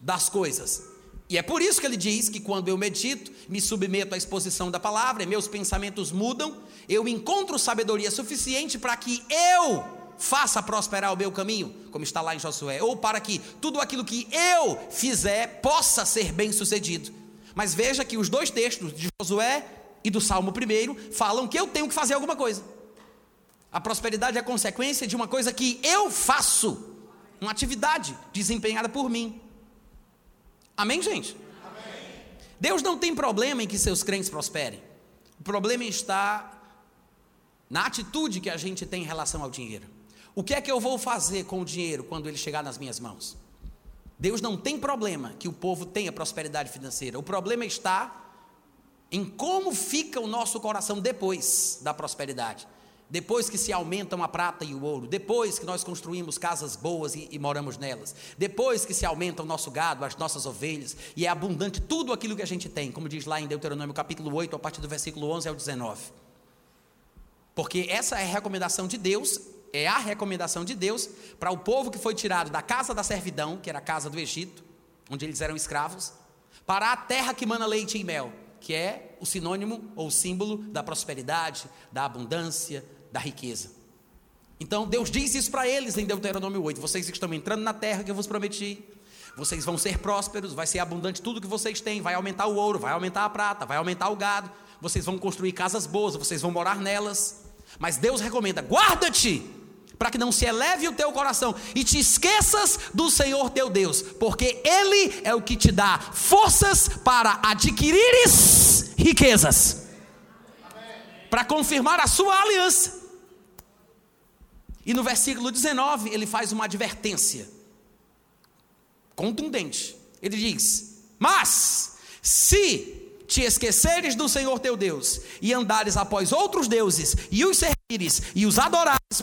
das coisas. E é por isso que ele diz que quando eu medito, me submeto à exposição da palavra, e meus pensamentos mudam, eu encontro sabedoria suficiente para que eu faça prosperar o meu caminho, como está lá em Josué, ou para que tudo aquilo que eu fizer possa ser bem sucedido. Mas veja que os dois textos de Josué e do Salmo 1 falam que eu tenho que fazer alguma coisa. A prosperidade é consequência de uma coisa que eu faço, uma atividade desempenhada por mim. Amém, gente? Amém. Deus não tem problema em que seus crentes prosperem. O problema está na atitude que a gente tem em relação ao dinheiro. O que é que eu vou fazer com o dinheiro quando ele chegar nas minhas mãos? Deus não tem problema que o povo tenha prosperidade financeira. O problema está em como fica o nosso coração depois da prosperidade. Depois que se aumentam a prata e o ouro, depois que nós construímos casas boas e, e, moramos nelas, depois que se aumenta o nosso gado, as nossas ovelhas, e é abundante tudo aquilo que a gente tem, como diz lá em Deuteronômio capítulo 8, a partir do versículo 11 ao 19. Porque essa é a recomendação de Deus, é a recomendação de Deus para o povo que foi tirado da casa da servidão, que era a casa do Egito, onde eles eram escravos, para a terra que mana leite e mel, que é o sinônimo ou símbolo da prosperidade, da abundância, da riqueza. Então Deus diz isso para eles em Deuteronômio 8: vocês estão entrando na terra que eu vos prometi, vocês vão ser prósperos, vai ser abundante tudo que vocês têm, vai aumentar o ouro, vai aumentar a prata, vai aumentar o gado, vocês vão construir casas boas, vocês vão morar nelas. Mas Deus recomenda: guarda-te, para que não se eleve o teu coração e te esqueças do Senhor teu Deus, porque Ele é o que te dá forças para adquirires riquezas, para confirmar a sua aliança. E no versículo 19, ele faz uma advertência contundente. Ele diz: Mas, se te esqueceres do Senhor teu Deus e andares após outros deuses e os servires e os adorares,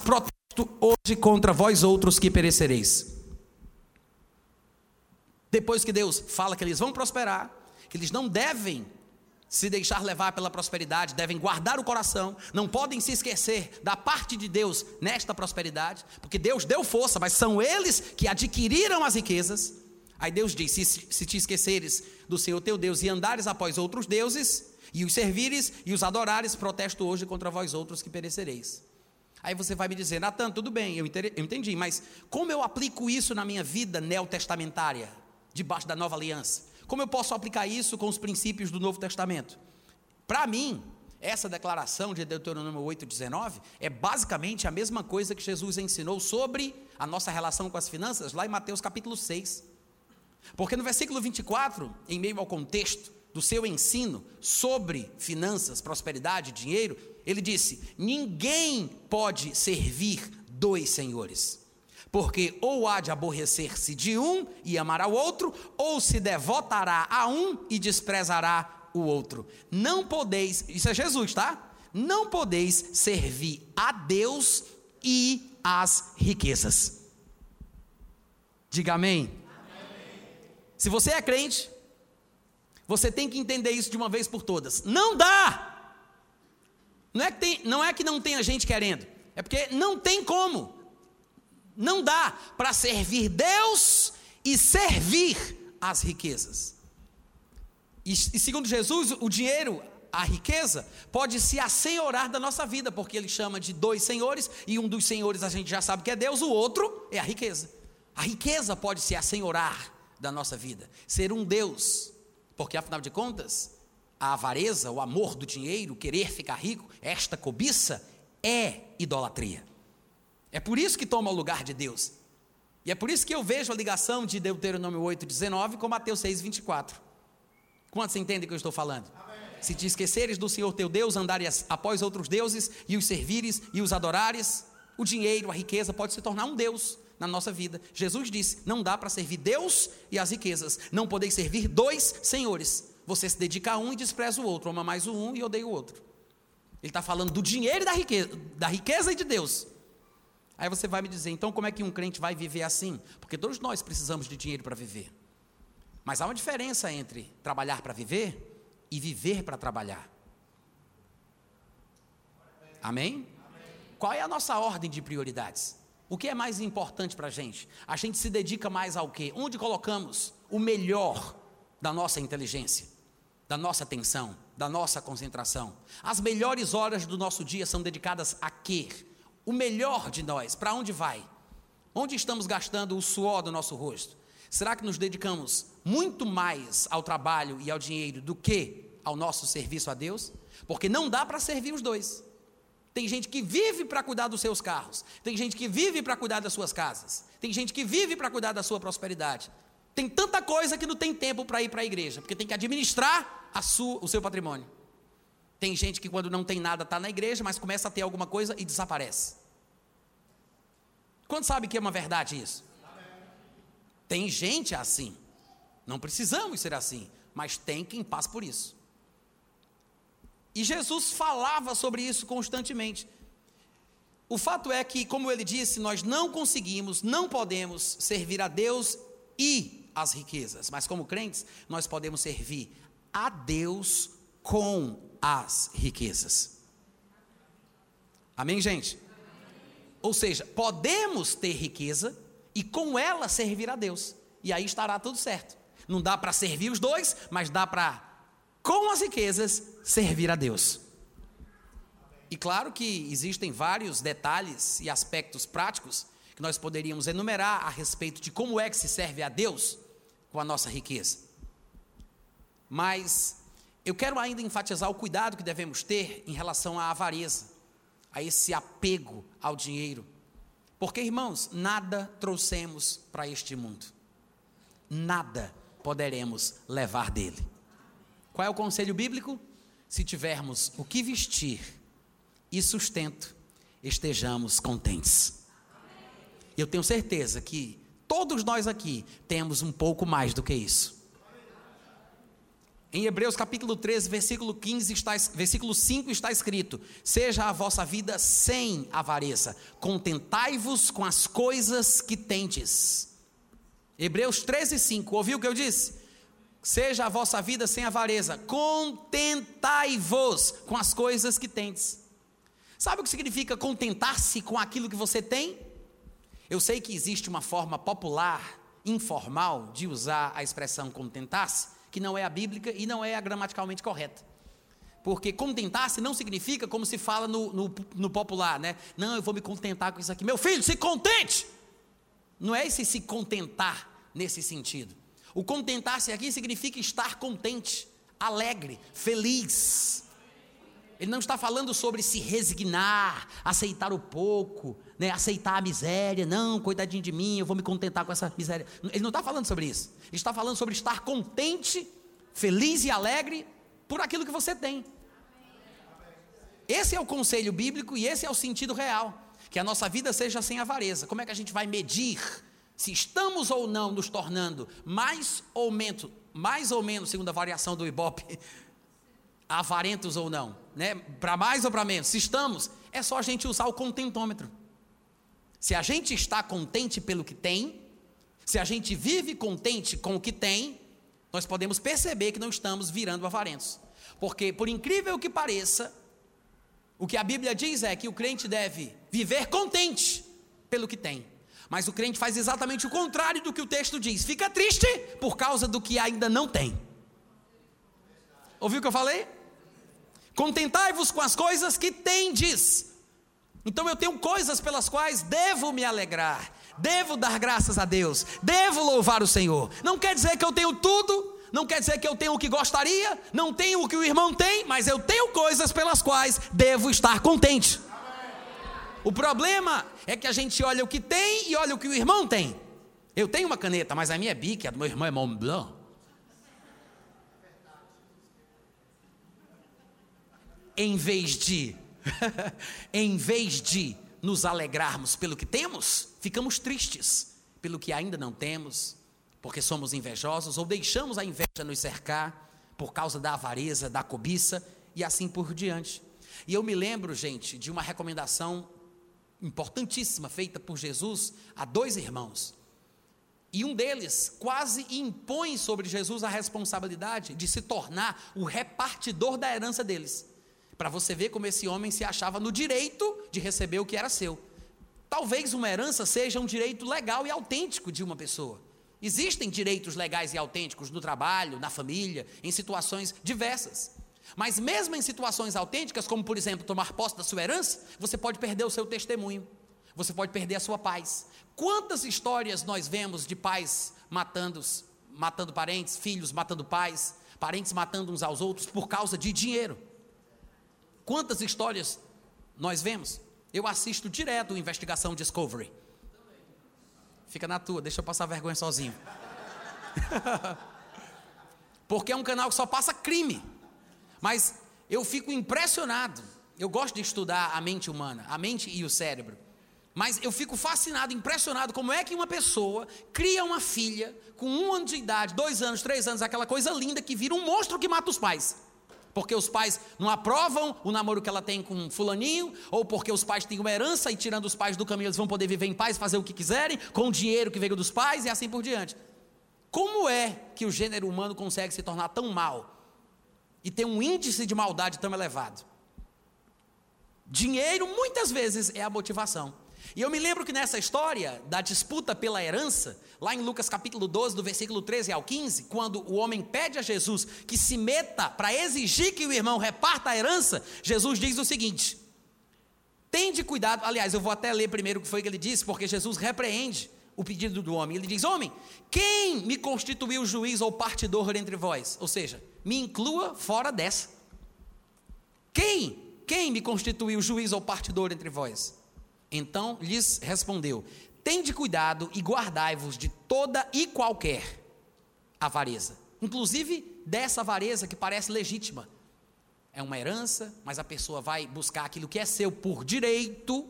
hoje contra vós outros que perecereis. Depois que Deus fala que eles vão prosperar, que eles não devem se deixar levar pela prosperidade, devem guardar o coração, não podem se esquecer da parte de Deus nesta prosperidade, porque Deus deu força, mas são eles que adquiriram as riquezas. Aí Deus diz: se, se te esqueceres do Senhor teu Deus e andares após outros deuses, e os servires e os adorares, protesto hoje contra vós outros que perecereis. Aí você vai me dizer, Natan, tudo bem, eu entendi, mas como eu aplico isso na minha vida neotestamentária, debaixo da nova aliança? Como eu posso aplicar isso com os princípios do Novo Testamento? Para mim, essa declaração de Deuteronômio 8,19 é basicamente a mesma coisa que Jesus ensinou sobre a nossa relação com as finanças, lá em Mateus capítulo 6. Porque no versículo 24, em meio ao contexto do seu ensino sobre finanças, prosperidade, dinheiro, ele disse: Ninguém pode servir dois senhores porque ou há de aborrecer-se de um e amar ao outro, ou se devotará a um e desprezará o outro. Não podeis, isso é Jesus, tá? Não podeis servir a Deus e as riquezas. Diga amém. amém. Se você é crente, você tem que entender isso de uma vez por todas. Não dá! Não é que, tem, não, é que não tenha gente querendo, é porque não tem como. Não dá para servir Deus e servir as riquezas. E, e, segundo Jesus, o dinheiro, a riqueza, pode se assenhorar da nossa vida, porque ele chama de dois senhores, e um dos senhores a gente já sabe que é Deus, o outro é a riqueza. A riqueza pode se assenhorar da nossa vida, ser um Deus, porque afinal de contas, a avareza, o amor do dinheiro, querer ficar rico, esta cobiça é idolatria. É por isso que toma o lugar de Deus. E é por isso que eu vejo a ligação de Deuteronômio 8, 19 com Mateus 6, 24. Quantos entendem o que eu estou falando? Amém. Se te esqueceres do Senhor teu Deus, andares após outros deuses e os servires e os adorares, o dinheiro, a riqueza pode se tornar um Deus na nossa vida. Jesus disse: não dá para servir Deus e as riquezas. Não podeis servir dois senhores. Você se dedica a um e despreza o outro, ama mais o um e odeia o outro. Ele está falando do dinheiro e da riqueza, da riqueza e de Deus. Aí você vai me dizer, então como é que um crente vai viver assim? Porque todos nós precisamos de dinheiro para viver. Mas há uma diferença entre trabalhar para viver e viver para trabalhar. Amém? Qual é a nossa ordem de prioridades? O que é mais importante para a gente? A gente se dedica mais ao quê? Onde colocamos o melhor da nossa inteligência, da nossa atenção, da nossa concentração? As melhores horas do nosso dia são dedicadas a quê? O melhor de nós, para onde vai? Onde estamos gastando o suor do nosso rosto? Será que nos dedicamos muito mais ao trabalho e ao dinheiro do que ao nosso serviço a Deus? Porque não dá para servir os dois. Tem gente que vive para cuidar dos seus carros, tem gente que vive para cuidar das suas casas, tem gente que vive para cuidar da sua prosperidade. Tem tanta coisa que não tem tempo para ir para a igreja, porque tem que administrar sua, o seu patrimônio. Tem gente que quando não tem nada está na igreja, mas começa a ter alguma coisa e desaparece. Quando sabe que é uma verdade isso? Tem gente assim. Não precisamos ser assim, mas tem quem passa por isso. E Jesus falava sobre isso constantemente. O fato é que, como ele disse, nós não conseguimos, não podemos servir a Deus e as riquezas, mas como crentes, nós podemos servir a Deus com as riquezas. Amém, gente? Ou seja, podemos ter riqueza e com ela servir a Deus, e aí estará tudo certo. Não dá para servir os dois, mas dá para, com as riquezas, servir a Deus. E claro que existem vários detalhes e aspectos práticos que nós poderíamos enumerar a respeito de como é que se serve a Deus com a nossa riqueza. Mas eu quero ainda enfatizar o cuidado que devemos ter em relação à avareza, a esse apego ao dinheiro. Porque, irmãos, nada trouxemos para este mundo, nada poderemos levar dele. Qual é o conselho bíblico? se tivermos o que vestir e sustento, estejamos contentes. Eu tenho certeza que todos nós aqui temos um pouco mais do que isso. Em Hebreus capítulo 13, versículo 15 está, versículo 5 está escrito: Seja a vossa vida sem avareza, contentai-vos com as coisas que tendes. Hebreus 13, 5, ouviu o que eu disse? Seja a vossa vida sem avareza, contentai-vos com as coisas que tendes. Sabe o que significa contentar-se com aquilo que você tem? Eu sei que existe uma forma popular, informal, de usar a expressão contentar-se, que não é a bíblica e não é a gramaticalmente correta. Porque contentar-se não significa como se fala no, no, no, popular, né? Não, eu vou me contentar com isso aqui. Meu filho, se contente! Não é esse se contentar nesse sentido. O contentar-se aqui significa estar contente, alegre, feliz. Ele não está falando sobre se resignar, aceitar o pouco, né, aceitar a miséria. Não, coitadinho de mim, eu vou me contentar com essa miséria. Ele não está falando sobre isso. Ele está falando sobre estar contente, feliz e alegre por aquilo que você tem. Esse é o conselho bíblico e esse é o sentido real. Que a nossa vida seja sem avareza. Como é que a gente vai medir se estamos ou não nos tornando mais ou menos, mais ou menos, segundo a variação do Ibope, [LAUGHS] avarentos ou não, né? Para mais ou para menos, se estamos, é só a gente usar o contentômetro. Se a gente está contente pelo que tem, se a gente vive contente com o que tem, nós podemos perceber que não estamos virando avarentos. Porque, por incrível que pareça, o que a Bíblia diz é que o crente deve viver contente pelo que tem. Mas o crente faz exatamente o contrário do que o texto diz. Fica triste por causa do que ainda não tem. Ouviu o que eu falei? Contentai-vos com as coisas que tendes. Então eu tenho coisas pelas quais devo me alegrar, devo dar graças a Deus, devo louvar o Senhor. Não quer dizer que eu tenho tudo, não quer dizer que eu tenho o que gostaria, não tenho o que o irmão tem, mas eu tenho coisas pelas quais devo estar contente. O problema é que a gente olha o que tem e olha o que o irmão tem. Eu tenho uma caneta, mas a minha é Bic, a do meu irmão é Mont Blanc. Em vez de, [LAUGHS] em vez de nos alegrarmos pelo que temos, ficamos tristes pelo que ainda não temos, porque somos invejosos ou deixamos a inveja nos cercar por causa da avareza, da cobiça e assim por diante. E eu me lembro, gente, de uma recomendação importantíssima feita por Jesus a dois irmãos. E um deles quase impõe sobre Jesus a responsabilidade de se tornar o repartidor da herança deles. Para você ver como esse homem se achava no direito de receber o que era seu. Talvez uma herança seja um direito legal e autêntico de uma pessoa. Existem direitos legais e autênticos no trabalho, na família, em situações diversas. Mas mesmo em situações autênticas, como por exemplo tomar posse da sua herança, você pode perder o seu testemunho, você pode perder a sua paz. Quantas histórias nós vemos de pais matando, matando parentes, filhos matando pais, parentes matando uns aos outros por causa de dinheiro? Quantas histórias nós vemos? Eu assisto direto Investigação Discovery. Fica na tua, deixa eu passar vergonha sozinho. [LAUGHS] Porque é um canal que só passa crime. Mas eu fico impressionado. Eu gosto de estudar a mente humana, a mente e o cérebro. Mas eu fico fascinado, impressionado como é que uma pessoa cria uma filha com um ano de idade, dois anos, três anos, aquela coisa linda que vira um monstro que mata os pais. Porque os pais não aprovam o namoro que ela tem com fulaninho, ou porque os pais têm uma herança e tirando os pais do caminho eles vão poder viver em paz, fazer o que quiserem, com o dinheiro que veio dos pais e assim por diante. Como é que o gênero humano consegue se tornar tão mal e ter um índice de maldade tão elevado? Dinheiro muitas vezes é a motivação. E eu me lembro que nessa história da disputa pela herança, lá em Lucas capítulo 12, do versículo 13 ao 15, quando o homem pede a Jesus que se meta para exigir que o irmão reparta a herança, Jesus diz o seguinte: Tende cuidado, aliás, eu vou até ler primeiro o que foi que ele disse, porque Jesus repreende o pedido do homem. Ele diz: Homem, quem me constituiu juiz ou partidor entre vós? Ou seja, me inclua fora dessa. Quem? Quem me constituiu juiz ou partidor entre vós? Então lhes respondeu: Tende cuidado e guardai-vos de toda e qualquer avareza, inclusive dessa avareza que parece legítima. É uma herança, mas a pessoa vai buscar aquilo que é seu por direito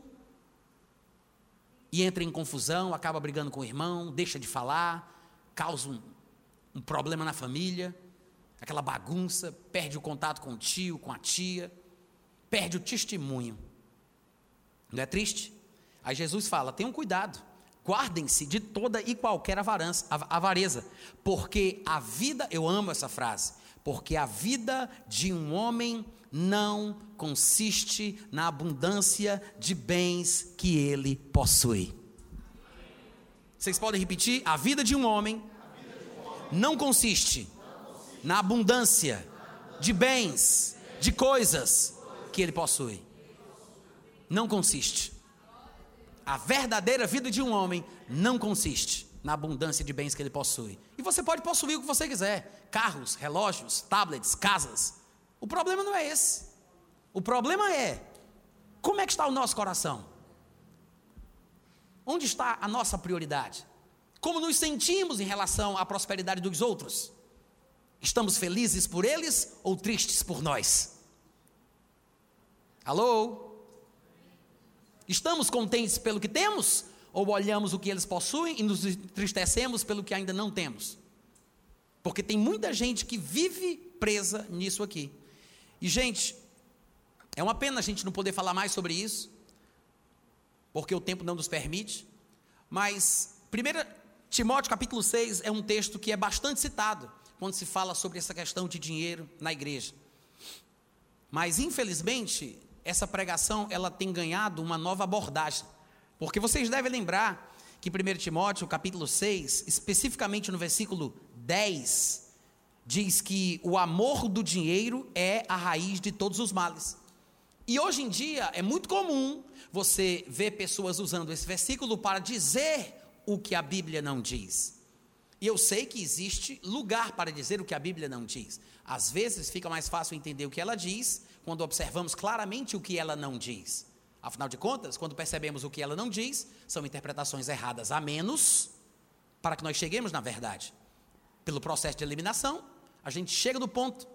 e entra em confusão, acaba brigando com o irmão, deixa de falar, causa um, um problema na família, aquela bagunça, perde o contato com o tio, com a tia, perde o testemunho. Não é triste? Aí Jesus fala: tenham cuidado, guardem-se de toda e qualquer avareza, porque a vida, eu amo essa frase, porque a vida de um homem não consiste na abundância de bens que ele possui. Vocês podem repetir? A vida de um homem não consiste na abundância de bens, de coisas que ele possui não consiste. A verdadeira vida de um homem não consiste na abundância de bens que ele possui. E você pode possuir o que você quiser: carros, relógios, tablets, casas. O problema não é esse. O problema é como é que está o nosso coração? Onde está a nossa prioridade? Como nos sentimos em relação à prosperidade dos outros? Estamos felizes por eles ou tristes por nós? Alô? Estamos contentes pelo que temos? Ou olhamos o que eles possuem e nos entristecemos pelo que ainda não temos? Porque tem muita gente que vive presa nisso aqui. E, gente, é uma pena a gente não poder falar mais sobre isso, porque o tempo não nos permite. Mas, 1 Timóteo capítulo 6 é um texto que é bastante citado quando se fala sobre essa questão de dinheiro na igreja. Mas, infelizmente, essa pregação ela tem ganhado uma nova abordagem. Porque vocês devem lembrar que 1 Timóteo, capítulo 6, especificamente no versículo 10, diz que o amor do dinheiro é a raiz de todos os males. E hoje em dia é muito comum você ver pessoas usando esse versículo para dizer o que a Bíblia não diz. E eu sei que existe lugar para dizer o que a Bíblia não diz. Às vezes fica mais fácil entender o que ela diz quando observamos claramente o que ela não diz. Afinal de contas, quando percebemos o que ela não diz, são interpretações erradas a menos para que nós cheguemos na verdade. Pelo processo de eliminação, a gente chega no ponto.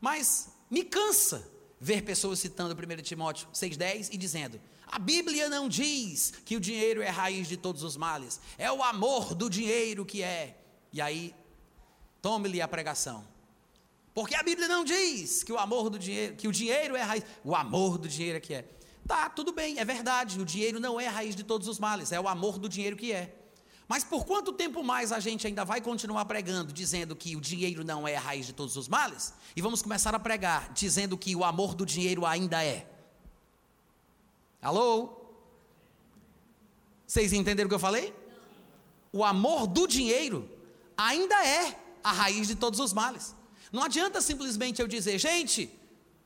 Mas me cansa ver pessoas citando 1 Timóteo 6,10 e dizendo: A Bíblia não diz que o dinheiro é a raiz de todos os males, é o amor do dinheiro que é. E aí, tome-lhe a pregação. Porque a Bíblia não diz que o amor do dinheiro, que o dinheiro é a raiz, o amor do dinheiro é que é. Tá, tudo bem, é verdade, o dinheiro não é a raiz de todos os males, é o amor do dinheiro que é. Mas por quanto tempo mais a gente ainda vai continuar pregando, dizendo que o dinheiro não é a raiz de todos os males? E vamos começar a pregar, dizendo que o amor do dinheiro ainda é. Alô? Vocês entenderam o que eu falei? O amor do dinheiro ainda é a raiz de todos os males. Não adianta simplesmente eu dizer, gente,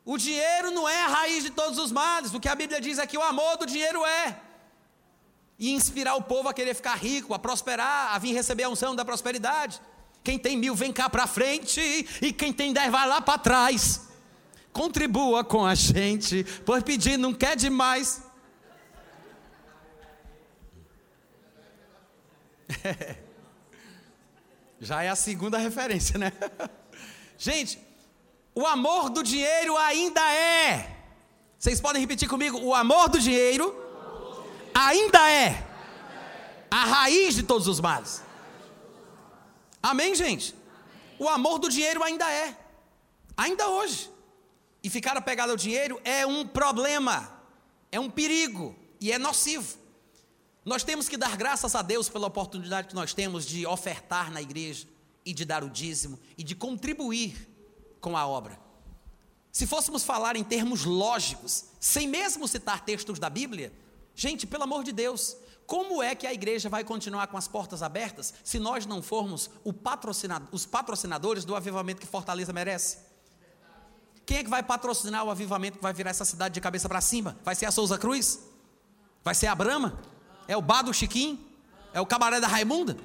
o dinheiro não é a raiz de todos os males. O que a Bíblia diz é que o amor do dinheiro é. E inspirar o povo a querer ficar rico, a prosperar, a vir receber a unção da prosperidade. Quem tem mil vem cá para frente e quem tem dez vai lá para trás. Contribua com a gente, pois pedir não quer demais. [LAUGHS] Já é a segunda referência, né? [LAUGHS] Gente, o amor do dinheiro ainda é. Vocês podem repetir comigo? O amor do dinheiro ainda é a raiz de todos os males. Amém, gente? O amor do dinheiro ainda é. Ainda hoje. E ficar apegado ao dinheiro é um problema, é um perigo e é nocivo. Nós temos que dar graças a Deus pela oportunidade que nós temos de ofertar na igreja e de dar o dízimo e de contribuir com a obra. Se fôssemos falar em termos lógicos, sem mesmo citar textos da Bíblia, gente, pelo amor de Deus, como é que a igreja vai continuar com as portas abertas se nós não formos os patrocinadores do avivamento que Fortaleza merece? Quem é que vai patrocinar o avivamento que vai virar essa cidade de cabeça para cima? Vai ser a Souza Cruz? Vai ser a Brama? É o bar do? É o cabaré da Raimunda?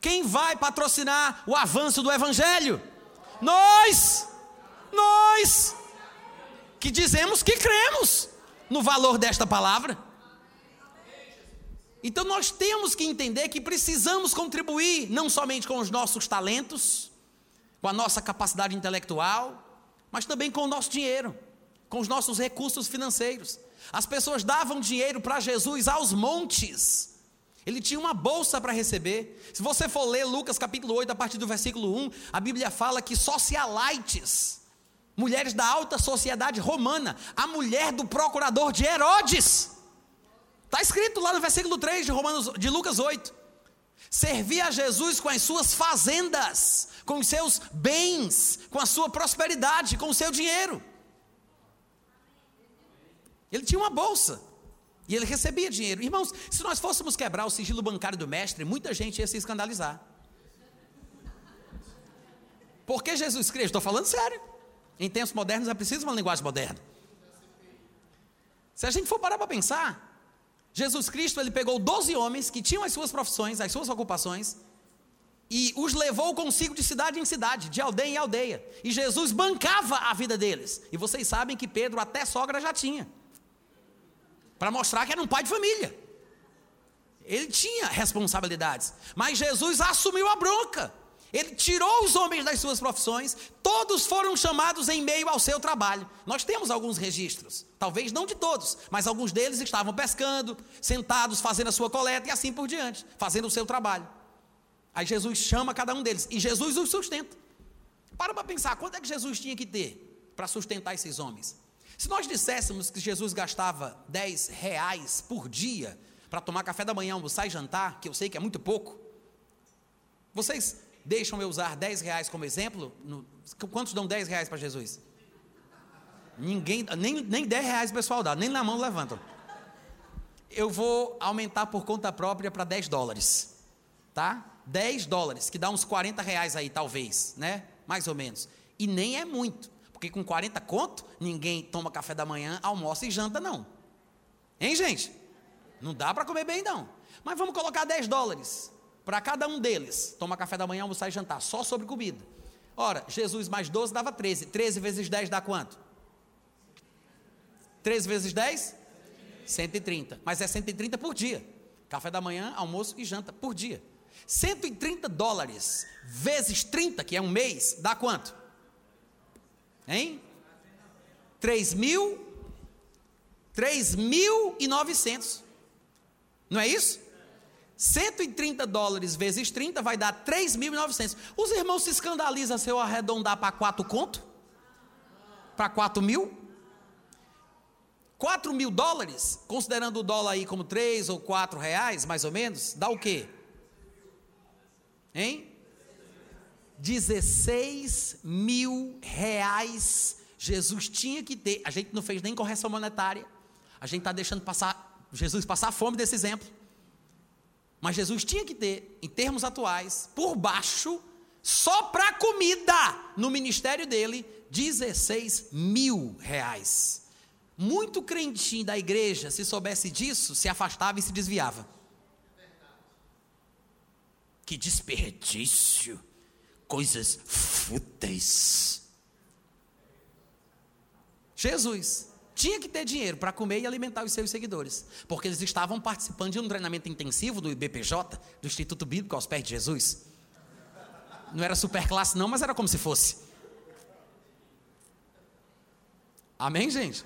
Quem vai patrocinar o avanço do Evangelho? Nós! Nós! Que dizemos que cremos no valor desta palavra. Então nós temos que entender que precisamos contribuir, não somente com os nossos talentos, com a nossa capacidade intelectual, mas também com o nosso dinheiro, com os nossos recursos financeiros. As pessoas davam dinheiro para Jesus aos montes. Ele tinha uma bolsa para receber. Se você for ler Lucas capítulo 8, a partir do versículo 1, a Bíblia fala que socialites, mulheres da alta sociedade romana, a mulher do procurador de Herodes, está escrito lá no versículo 3 de, Romanos, de Lucas 8, servia a Jesus com as suas fazendas, com os seus bens, com a sua prosperidade, com o seu dinheiro. Ele tinha uma bolsa. E ele recebia dinheiro. Irmãos, se nós fôssemos quebrar o sigilo bancário do mestre, muita gente ia se escandalizar. Porque Jesus Cristo, estou falando sério. Em tempos modernos é preciso uma linguagem moderna. Se a gente for parar para pensar, Jesus Cristo ele pegou 12 homens que tinham as suas profissões, as suas ocupações, e os levou consigo de cidade em cidade, de aldeia em aldeia. E Jesus bancava a vida deles. E vocês sabem que Pedro até sogra já tinha para mostrar que era um pai de família. Ele tinha responsabilidades, mas Jesus assumiu a bronca. Ele tirou os homens das suas profissões, todos foram chamados em meio ao seu trabalho. Nós temos alguns registros, talvez não de todos, mas alguns deles estavam pescando, sentados, fazendo a sua coleta e assim por diante, fazendo o seu trabalho. Aí Jesus chama cada um deles e Jesus os sustenta. Para para pensar, quanto é que Jesus tinha que ter para sustentar esses homens? Se nós disséssemos que Jesus gastava 10 reais por dia para tomar café da manhã, almoçar e jantar, que eu sei que é muito pouco, vocês deixam eu usar 10 reais como exemplo? No, quantos dão 10 reais para Jesus? Ninguém, nem, nem 10 reais o pessoal dá, nem na mão levantam. Eu vou aumentar por conta própria para 10 dólares, tá? 10 dólares, que dá uns 40 reais aí, talvez, né? Mais ou menos. E nem é muito. Porque com 40 conto, ninguém toma café da manhã, almoça e janta, não. Hein, gente? Não dá para comer bem, não. Mas vamos colocar 10 dólares para cada um deles. Toma café da manhã, almoçar e jantar, só sobre comida. Ora, Jesus mais 12 dava 13. 13 vezes 10 dá quanto? 13 vezes 10? 130. Mas é 130 por dia. Café da manhã, almoço e janta por dia. 130 dólares vezes 30, que é um mês, dá quanto? Hein? 3 mil 3.900. Não é isso? 130 dólares vezes 30 vai dar 3.900. Os irmãos se escandalizam se eu arredondar para 4 conto? Para 4 mil? 4 mil dólares, considerando o dólar aí como 3 ou 4 reais, mais ou menos, dá o quê? Hein? 16 mil reais Jesus tinha que ter. A gente não fez nem correção monetária. A gente está deixando passar Jesus passar fome desse exemplo. Mas Jesus tinha que ter, em termos atuais, por baixo, só para comida, no ministério dele, 16 mil reais. Muito crentinho da igreja, se soubesse disso, se afastava e se desviava. Que desperdício, coisas fúteis. Jesus tinha que ter dinheiro para comer e alimentar os seus seguidores, porque eles estavam participando de um treinamento intensivo do IBPJ, do Instituto Bíblico aos pés de Jesus. Não era super classe não, mas era como se fosse. Amém, gente?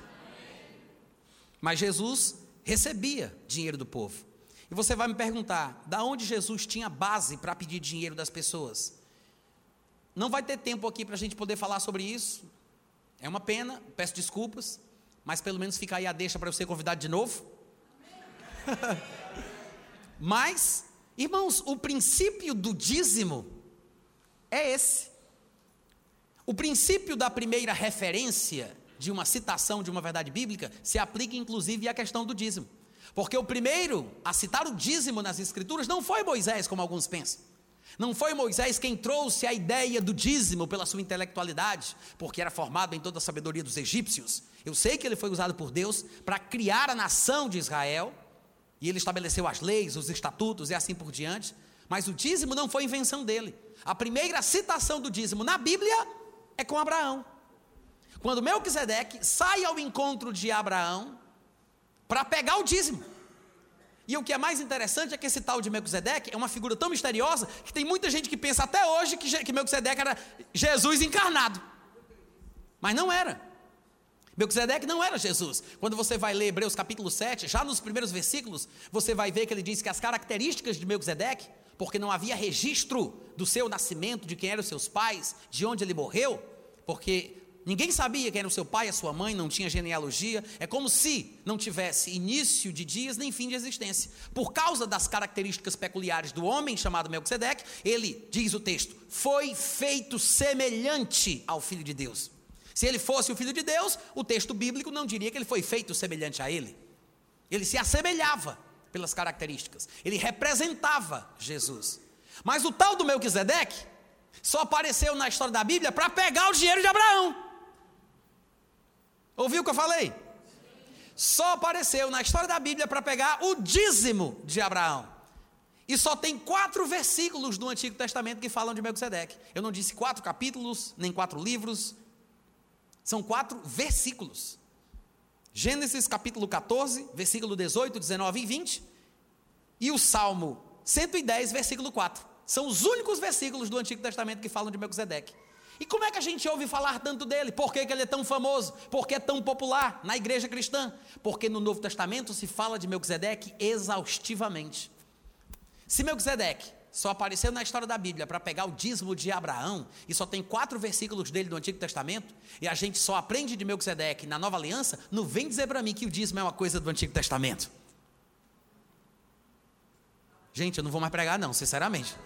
Mas Jesus recebia dinheiro do povo. E você vai me perguntar, da onde Jesus tinha base para pedir dinheiro das pessoas? Não vai ter tempo aqui para a gente poder falar sobre isso. É uma pena, peço desculpas, mas pelo menos fica aí a deixa para eu ser convidado de novo. [LAUGHS] mas, irmãos, o princípio do dízimo é esse. O princípio da primeira referência de uma citação de uma verdade bíblica se aplica inclusive à questão do dízimo. Porque o primeiro a citar o dízimo nas Escrituras não foi Moisés, como alguns pensam. Não foi Moisés quem trouxe a ideia do dízimo pela sua intelectualidade, porque era formado em toda a sabedoria dos egípcios. Eu sei que ele foi usado por Deus para criar a nação de Israel, e ele estabeleceu as leis, os estatutos e assim por diante. Mas o dízimo não foi invenção dele. A primeira citação do dízimo na Bíblia é com Abraão. Quando Melquisedeque sai ao encontro de Abraão para pegar o dízimo. E o que é mais interessante é que esse tal de Melquisedeque é uma figura tão misteriosa que tem muita gente que pensa até hoje que, que Melquisedeque era Jesus encarnado. Mas não era. Melquisedeque não era Jesus. Quando você vai ler Hebreus capítulo 7, já nos primeiros versículos, você vai ver que ele diz que as características de Melquisedeque, porque não havia registro do seu nascimento, de quem eram seus pais, de onde ele morreu, porque Ninguém sabia quem era o seu pai, a sua mãe, não tinha genealogia. É como se não tivesse início de dias nem fim de existência. Por causa das características peculiares do homem chamado Melquisedeque, ele, diz o texto, foi feito semelhante ao Filho de Deus. Se ele fosse o Filho de Deus, o texto bíblico não diria que ele foi feito semelhante a ele. Ele se assemelhava pelas características. Ele representava Jesus. Mas o tal do Melquisedeque só apareceu na história da Bíblia para pegar o dinheiro de Abraão. Ouviu o que eu falei? Só apareceu na história da Bíblia para pegar o dízimo de Abraão. E só tem quatro versículos do Antigo Testamento que falam de Melquisedeque. Eu não disse quatro capítulos, nem quatro livros. São quatro versículos. Gênesis capítulo 14, versículo 18, 19 e 20. E o Salmo 110, versículo 4. São os únicos versículos do Antigo Testamento que falam de Melquisedeque. E como é que a gente ouve falar tanto dele? Por que, que ele é tão famoso? Por que é tão popular na igreja cristã? Porque no Novo Testamento se fala de Melquisedeque exaustivamente. Se Melquisedeque só apareceu na história da Bíblia para pegar o dízimo de Abraão, e só tem quatro versículos dele no Antigo Testamento, e a gente só aprende de Melquisedeque na Nova Aliança, não vem dizer para mim que o dízimo é uma coisa do Antigo Testamento. Gente, eu não vou mais pregar, não, sinceramente.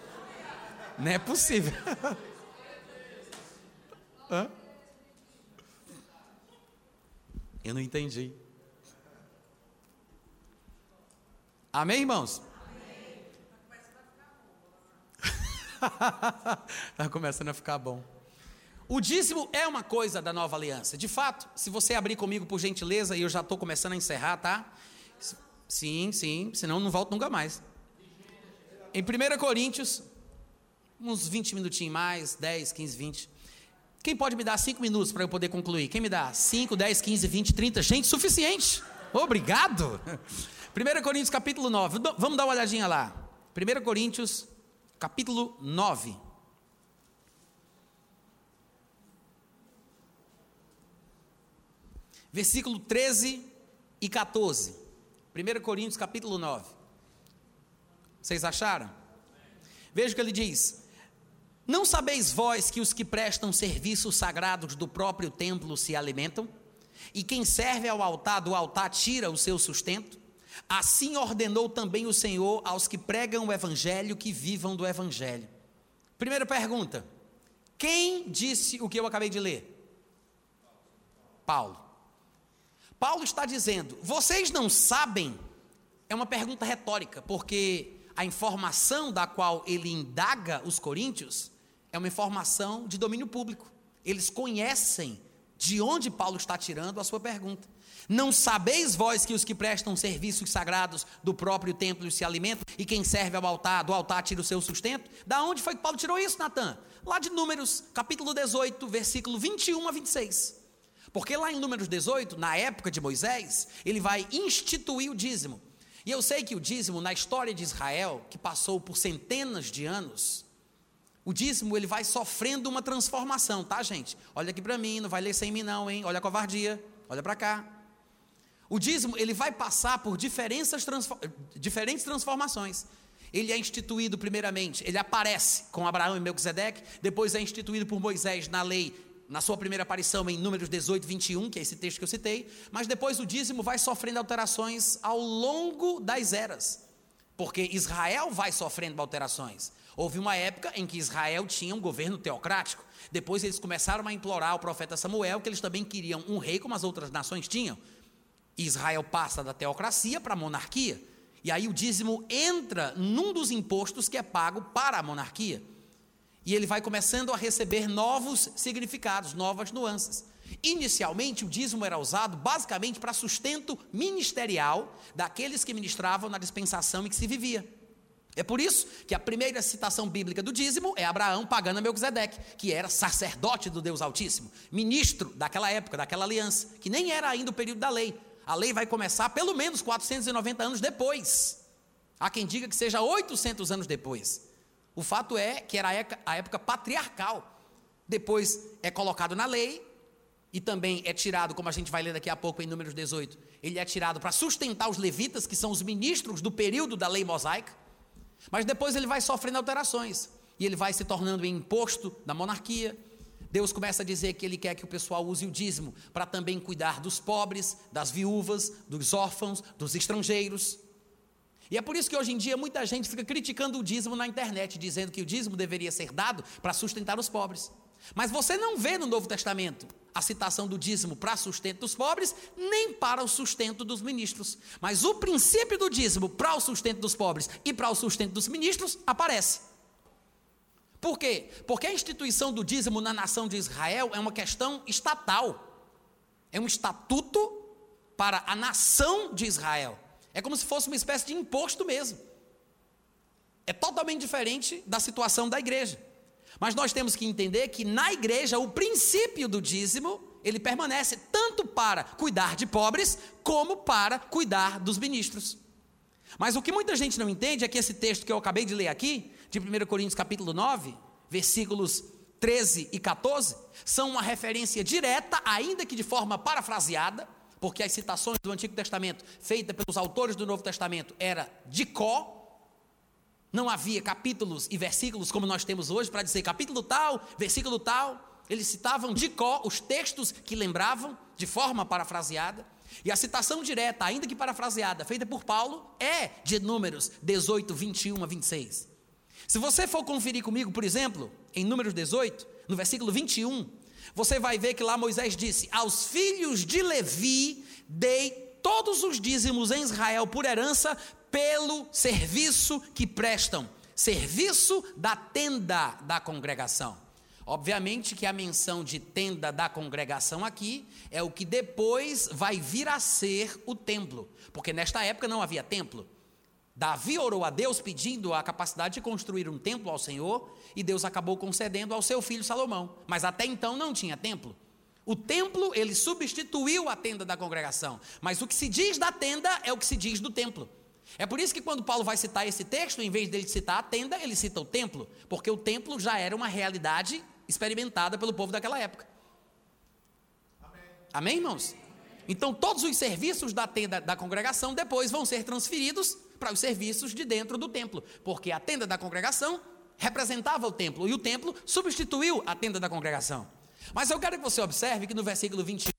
Não é possível. [LAUGHS] Hã? Eu não entendi. Amém, irmãos? Está [LAUGHS] começando a ficar bom. O dízimo é uma coisa da nova aliança. De fato, se você abrir comigo por gentileza, e eu já estou começando a encerrar, tá? Sim, sim, senão não volto nunca mais. Em 1 Coríntios, uns 20 minutinhos mais, 10, 15, 20. Quem pode me dar cinco minutos para eu poder concluir? Quem me dá? 5, 10, 15, 20, 30? Gente, suficiente. Obrigado. [LAUGHS] 1 Coríntios capítulo 9. Vamos dar uma olhadinha lá. 1 Coríntios capítulo 9. Versículo 13 e 14. 1 Coríntios capítulo 9. Vocês acharam? Veja o que ele diz: Não sabeis vós que os que prestam serviços sagrados do próprio templo se alimentam? E quem serve ao altar do altar tira o seu sustento? Assim ordenou também o Senhor aos que pregam o evangelho que vivam do evangelho. Primeira pergunta: quem disse o que eu acabei de ler? Paulo. Paulo está dizendo: vocês não sabem? É uma pergunta retórica, porque a informação da qual ele indaga os coríntios é uma informação de domínio público. Eles conhecem de onde Paulo está tirando a sua pergunta. Não sabeis vós que os que prestam serviços sagrados do próprio templo se alimentam, e quem serve ao altar, do altar tira o seu sustento? Da onde foi que Paulo tirou isso, Natan? Lá de Números, capítulo 18, versículo 21 a 26. Porque lá em Números 18, na época de Moisés, ele vai instituir o dízimo. E eu sei que o dízimo, na história de Israel, que passou por centenas de anos, o dízimo ele vai sofrendo uma transformação, tá, gente? Olha aqui para mim, não vai ler sem mim não, hein? Olha a covardia, olha para cá. O dízimo ele vai passar por diferentes transformações. Ele é instituído primeiramente, ele aparece com Abraão e Melquisedeque, depois é instituído por Moisés na lei, na sua primeira aparição em Números 18, 21, que é esse texto que eu citei, mas depois o dízimo vai sofrendo alterações ao longo das eras, porque Israel vai sofrendo alterações. Houve uma época em que Israel tinha um governo teocrático, depois eles começaram a implorar ao profeta Samuel que eles também queriam um rei como as outras nações tinham. Israel passa da teocracia para a monarquia. E aí o dízimo entra num dos impostos que é pago para a monarquia. E ele vai começando a receber novos significados, novas nuances. Inicialmente, o dízimo era usado basicamente para sustento ministerial daqueles que ministravam na dispensação em que se vivia. É por isso que a primeira citação bíblica do dízimo é Abraão pagando a Melquisedeque, que era sacerdote do Deus Altíssimo, ministro daquela época, daquela aliança, que nem era ainda o período da lei, a lei vai começar pelo menos 490 anos depois. Há quem diga que seja 800 anos depois. O fato é que era a época patriarcal. Depois é colocado na lei e também é tirado, como a gente vai ler daqui a pouco em Números 18, ele é tirado para sustentar os levitas, que são os ministros do período da lei mosaica. Mas depois ele vai sofrendo alterações e ele vai se tornando imposto da monarquia, Deus começa a dizer que Ele quer que o pessoal use o dízimo para também cuidar dos pobres, das viúvas, dos órfãos, dos estrangeiros. E é por isso que hoje em dia muita gente fica criticando o dízimo na internet, dizendo que o dízimo deveria ser dado para sustentar os pobres. Mas você não vê no Novo Testamento a citação do dízimo para sustento dos pobres, nem para o sustento dos ministros. Mas o princípio do dízimo para o sustento dos pobres e para o sustento dos ministros aparece. Por quê? Porque a instituição do dízimo na nação de Israel é uma questão estatal. É um estatuto para a nação de Israel. É como se fosse uma espécie de imposto mesmo. É totalmente diferente da situação da igreja. Mas nós temos que entender que na igreja o princípio do dízimo, ele permanece tanto para cuidar de pobres como para cuidar dos ministros. Mas o que muita gente não entende é que esse texto que eu acabei de ler aqui, de 1 Coríntios capítulo 9, versículos 13 e 14, são uma referência direta, ainda que de forma parafraseada, porque as citações do Antigo Testamento feitas pelos autores do Novo Testamento era de có, não havia capítulos e versículos como nós temos hoje para dizer capítulo tal, versículo tal. Eles citavam de có os textos que lembravam de forma parafraseada. E a citação direta, ainda que parafraseada, feita por Paulo, é de Números 18, 21 a 26. Se você for conferir comigo, por exemplo, em Números 18, no versículo 21, você vai ver que lá Moisés disse: Aos filhos de Levi dei todos os dízimos em Israel por herança pelo serviço que prestam serviço da tenda da congregação. Obviamente que a menção de tenda da congregação aqui é o que depois vai vir a ser o templo, porque nesta época não havia templo. Davi orou a Deus pedindo a capacidade de construir um templo ao Senhor, e Deus acabou concedendo ao seu filho Salomão, mas até então não tinha templo. O templo, ele substituiu a tenda da congregação, mas o que se diz da tenda é o que se diz do templo. É por isso que quando Paulo vai citar esse texto, em vez dele citar a tenda, ele cita o templo, porque o templo já era uma realidade experimentada pelo povo daquela época. Amém, Amém irmãos? Então, todos os serviços da tenda da congregação depois vão ser transferidos para os serviços de dentro do templo, porque a tenda da congregação representava o templo e o templo substituiu a tenda da congregação. Mas eu quero que você observe que no versículo 21,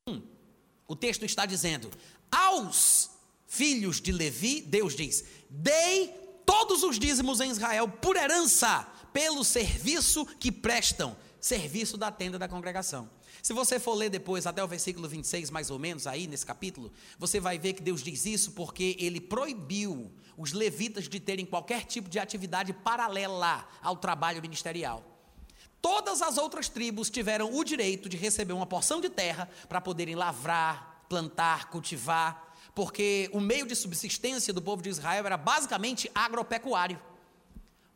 o texto está dizendo: Aos filhos de Levi, Deus diz: Dei todos os dízimos em Israel por herança, pelo serviço que prestam serviço da tenda da congregação. Se você for ler depois até o versículo 26, mais ou menos, aí nesse capítulo, você vai ver que Deus diz isso porque ele proibiu os levitas de terem qualquer tipo de atividade paralela ao trabalho ministerial. Todas as outras tribos tiveram o direito de receber uma porção de terra para poderem lavrar, plantar, cultivar, porque o meio de subsistência do povo de Israel era basicamente agropecuário.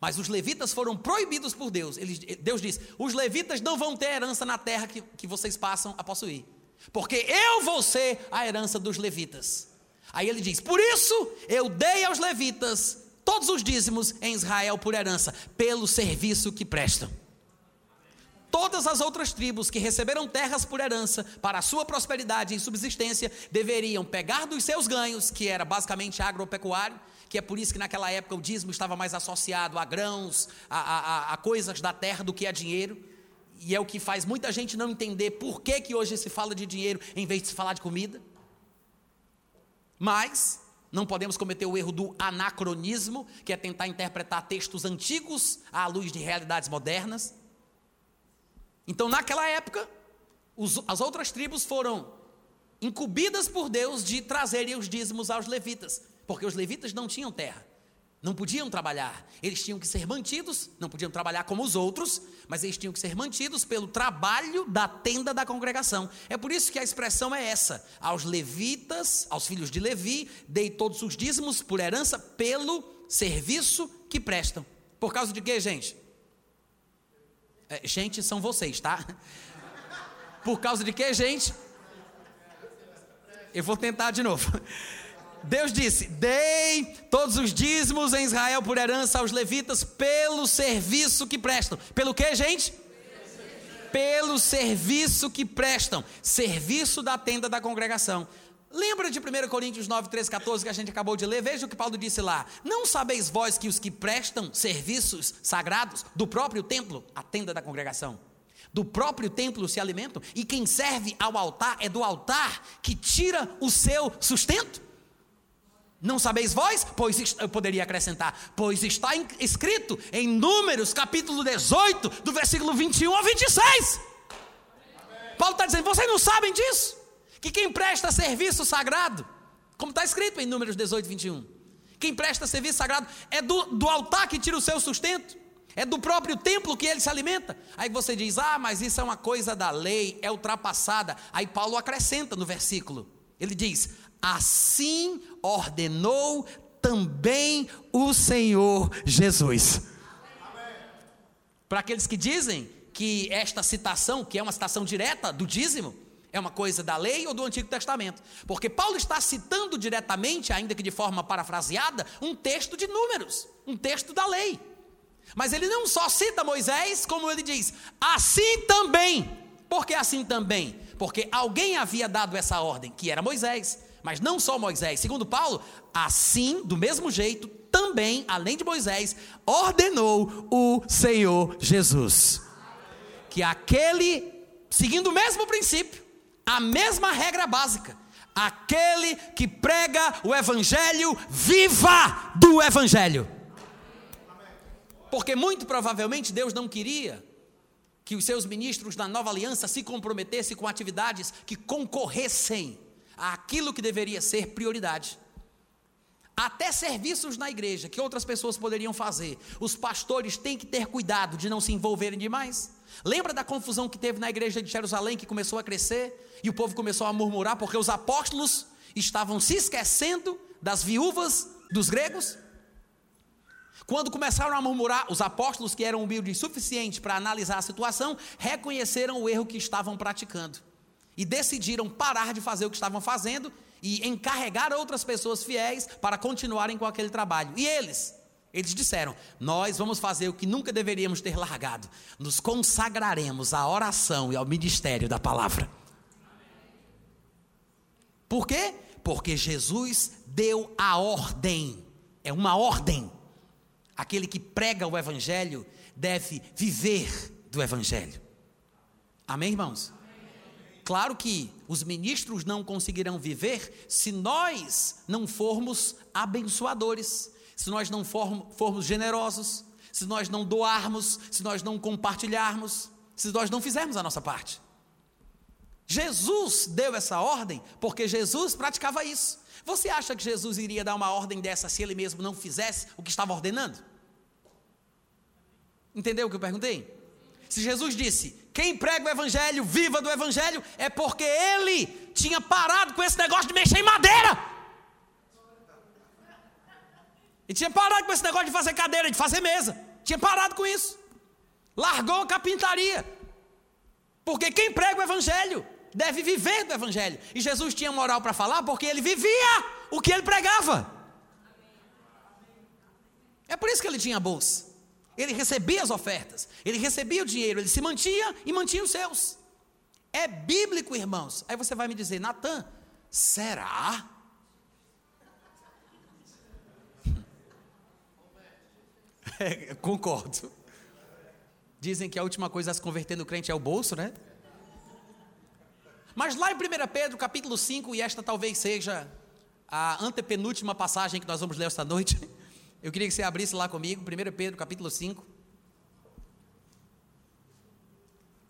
Mas os levitas foram proibidos por Deus. Deus diz: os levitas não vão ter herança na terra que, que vocês passam a possuir, porque eu vou ser a herança dos levitas. Aí ele diz: por isso eu dei aos levitas todos os dízimos em Israel por herança, pelo serviço que prestam. Todas as outras tribos que receberam terras por herança para a sua prosperidade e subsistência deveriam pegar dos seus ganhos, que era basicamente agropecuário, que é por isso que naquela época o dízimo estava mais associado a grãos, a, a, a coisas da terra do que a dinheiro. E é o que faz muita gente não entender por que, que hoje se fala de dinheiro em vez de se falar de comida. Mas não podemos cometer o erro do anacronismo, que é tentar interpretar textos antigos à luz de realidades modernas. Então, naquela época, os, as outras tribos foram incumbidas por Deus de trazerem os dízimos aos levitas porque os levitas não tinham terra, não podiam trabalhar, eles tinham que ser mantidos, não podiam trabalhar como os outros, mas eles tinham que ser mantidos pelo trabalho da tenda da congregação. É por isso que a expressão é essa: aos levitas, aos filhos de Levi, dei todos os dízimos por herança pelo serviço que prestam. Por causa de quê, gente? É, gente, são vocês, tá? Por causa de quê, gente? Eu vou tentar de novo. Deus disse: Dei todos os dízimos em Israel por herança aos levitas pelo serviço que prestam. Pelo que, gente? Pelo serviço que prestam. Serviço da tenda da congregação. Lembra de 1 Coríntios 9, 13, 14 que a gente acabou de ler? Veja o que Paulo disse lá. Não sabeis vós que os que prestam serviços sagrados do próprio templo, a tenda da congregação, do próprio templo se alimentam, e quem serve ao altar é do altar que tira o seu sustento? Não sabeis vós? Pois eu poderia acrescentar, pois está escrito em Números, capítulo 18, do versículo 21 ao 26. Paulo está dizendo: vocês não sabem disso? Que quem presta serviço sagrado, como está escrito em Números 18, 21, quem presta serviço sagrado é do, do altar que tira o seu sustento, é do próprio templo que ele se alimenta. Aí você diz: ah, mas isso é uma coisa da lei, é ultrapassada. Aí Paulo acrescenta no versículo: ele diz: assim ordenou também o Senhor Jesus. Para aqueles que dizem que esta citação, que é uma citação direta do dízimo, é uma coisa da lei ou do Antigo Testamento? Porque Paulo está citando diretamente, ainda que de forma parafraseada, um texto de números, um texto da lei. Mas ele não só cita Moisés, como ele diz, assim também. Por que assim também? Porque alguém havia dado essa ordem, que era Moisés. Mas não só Moisés, segundo Paulo, assim, do mesmo jeito, também, além de Moisés, ordenou o Senhor Jesus. Que aquele, seguindo o mesmo princípio, a mesma regra básica, aquele que prega o evangelho, viva do evangelho. Porque muito provavelmente Deus não queria que os seus ministros da nova aliança se comprometessem com atividades que concorressem àquilo que deveria ser prioridade. Até serviços na igreja que outras pessoas poderiam fazer, os pastores têm que ter cuidado de não se envolverem demais. Lembra da confusão que teve na igreja de Jerusalém que começou a crescer e o povo começou a murmurar porque os apóstolos estavam se esquecendo das viúvas dos gregos? Quando começaram a murmurar, os apóstolos, que eram humildes o suficiente para analisar a situação, reconheceram o erro que estavam praticando e decidiram parar de fazer o que estavam fazendo e encarregar outras pessoas fiéis para continuarem com aquele trabalho. E eles? Eles disseram: Nós vamos fazer o que nunca deveríamos ter largado, nos consagraremos à oração e ao ministério da palavra. Por quê? Porque Jesus deu a ordem. É uma ordem. Aquele que prega o evangelho deve viver do evangelho. Amém, irmãos? Claro que os ministros não conseguirão viver se nós não formos abençoadores, se nós não formos generosos, se nós não doarmos, se nós não compartilharmos, se nós não fizermos a nossa parte. Jesus deu essa ordem porque Jesus praticava isso. Você acha que Jesus iria dar uma ordem dessa se ele mesmo não fizesse o que estava ordenando? Entendeu o que eu perguntei? Se Jesus disse: quem prega o evangelho, viva do evangelho, é porque ele tinha parado com esse negócio de mexer em madeira. E tinha parado com esse negócio de fazer cadeira, de fazer mesa. Tinha parado com isso. Largou a carpintaria. Porque quem prega o evangelho deve viver do evangelho. E Jesus tinha moral para falar porque ele vivia o que ele pregava. É por isso que ele tinha bolsa. Ele recebia as ofertas, ele recebia o dinheiro, ele se mantinha e mantinha os seus. É bíblico, irmãos. Aí você vai me dizer, Natan, será? [LAUGHS] Concordo. Dizem que a última coisa a se converter no crente é o bolso, né? Mas lá em 1 Pedro, capítulo 5, e esta talvez seja a antepenúltima passagem que nós vamos ler esta noite. [LAUGHS] Eu queria que você abrisse lá comigo, 1 Pedro, capítulo 5.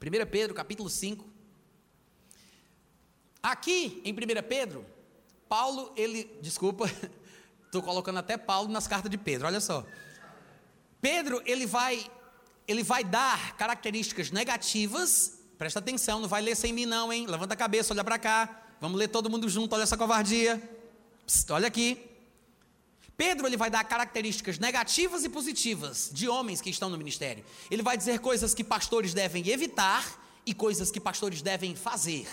1 Pedro, capítulo 5. Aqui em 1 Pedro, Paulo, ele, desculpa, [LAUGHS] estou colocando até Paulo nas cartas de Pedro, olha só. Pedro, ele vai, ele vai dar características negativas, presta atenção, não vai ler sem mim não, hein? Levanta a cabeça, olha para cá, vamos ler todo mundo junto, olha essa covardia. Psst, olha aqui. Pedro ele vai dar características negativas e positivas de homens que estão no ministério. Ele vai dizer coisas que pastores devem evitar e coisas que pastores devem fazer.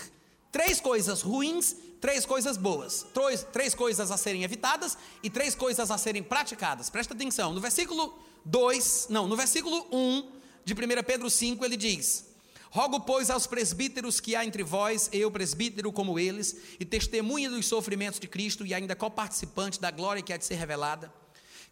Três coisas ruins, três coisas boas. Três, três coisas a serem evitadas e três coisas a serem praticadas. Presta atenção. No versículo 2, não, no versículo 1 de 1 Pedro 5, ele diz: Rogo, pois, aos presbíteros que há entre vós, eu, presbítero como eles, e testemunha dos sofrimentos de Cristo e ainda coparticipante da glória que há de ser revelada,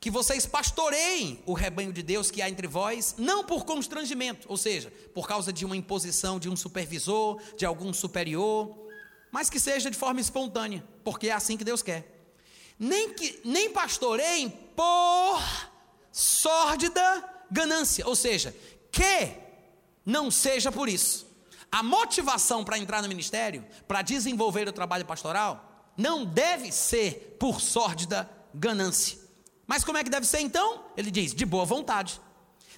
que vocês pastoreiem o rebanho de Deus que há entre vós, não por constrangimento, ou seja, por causa de uma imposição de um supervisor, de algum superior, mas que seja de forma espontânea, porque é assim que Deus quer. Nem, que, nem pastoreiem por sórdida ganância, ou seja, que não seja por isso. A motivação para entrar no ministério, para desenvolver o trabalho pastoral, não deve ser por sórdida ganância. Mas como é que deve ser então? Ele diz: de boa vontade.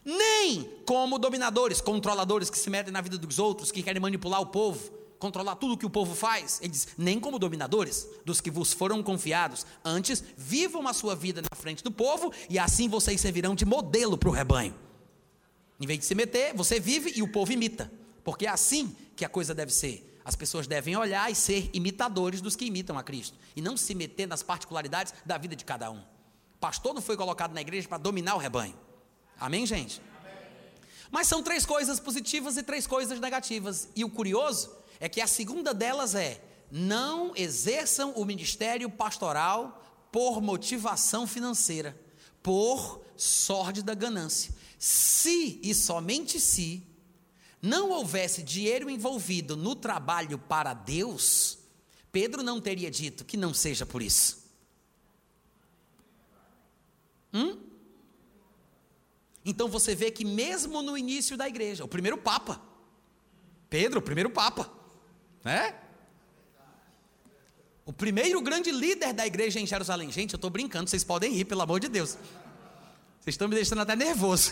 Nem como dominadores, controladores que se metem na vida dos outros, que querem manipular o povo, controlar tudo o que o povo faz. Ele diz: nem como dominadores dos que vos foram confiados. Antes, vivam a sua vida na frente do povo e assim vocês servirão de modelo para o rebanho. Em vez de se meter, você vive e o povo imita. Porque é assim que a coisa deve ser. As pessoas devem olhar e ser imitadores dos que imitam a Cristo. E não se meter nas particularidades da vida de cada um. Pastor não foi colocado na igreja para dominar o rebanho. Amém, gente? Mas são três coisas positivas e três coisas negativas. E o curioso é que a segunda delas é: não exerçam o ministério pastoral por motivação financeira, por sórdida ganância. Se e somente se não houvesse dinheiro envolvido no trabalho para Deus, Pedro não teria dito que não seja por isso. Hum? Então você vê que mesmo no início da igreja, o primeiro papa, Pedro, o primeiro papa, né? O primeiro grande líder da igreja em Jerusalém. Gente, eu estou brincando, vocês podem rir, pelo amor de Deus. Vocês estão me deixando até nervoso.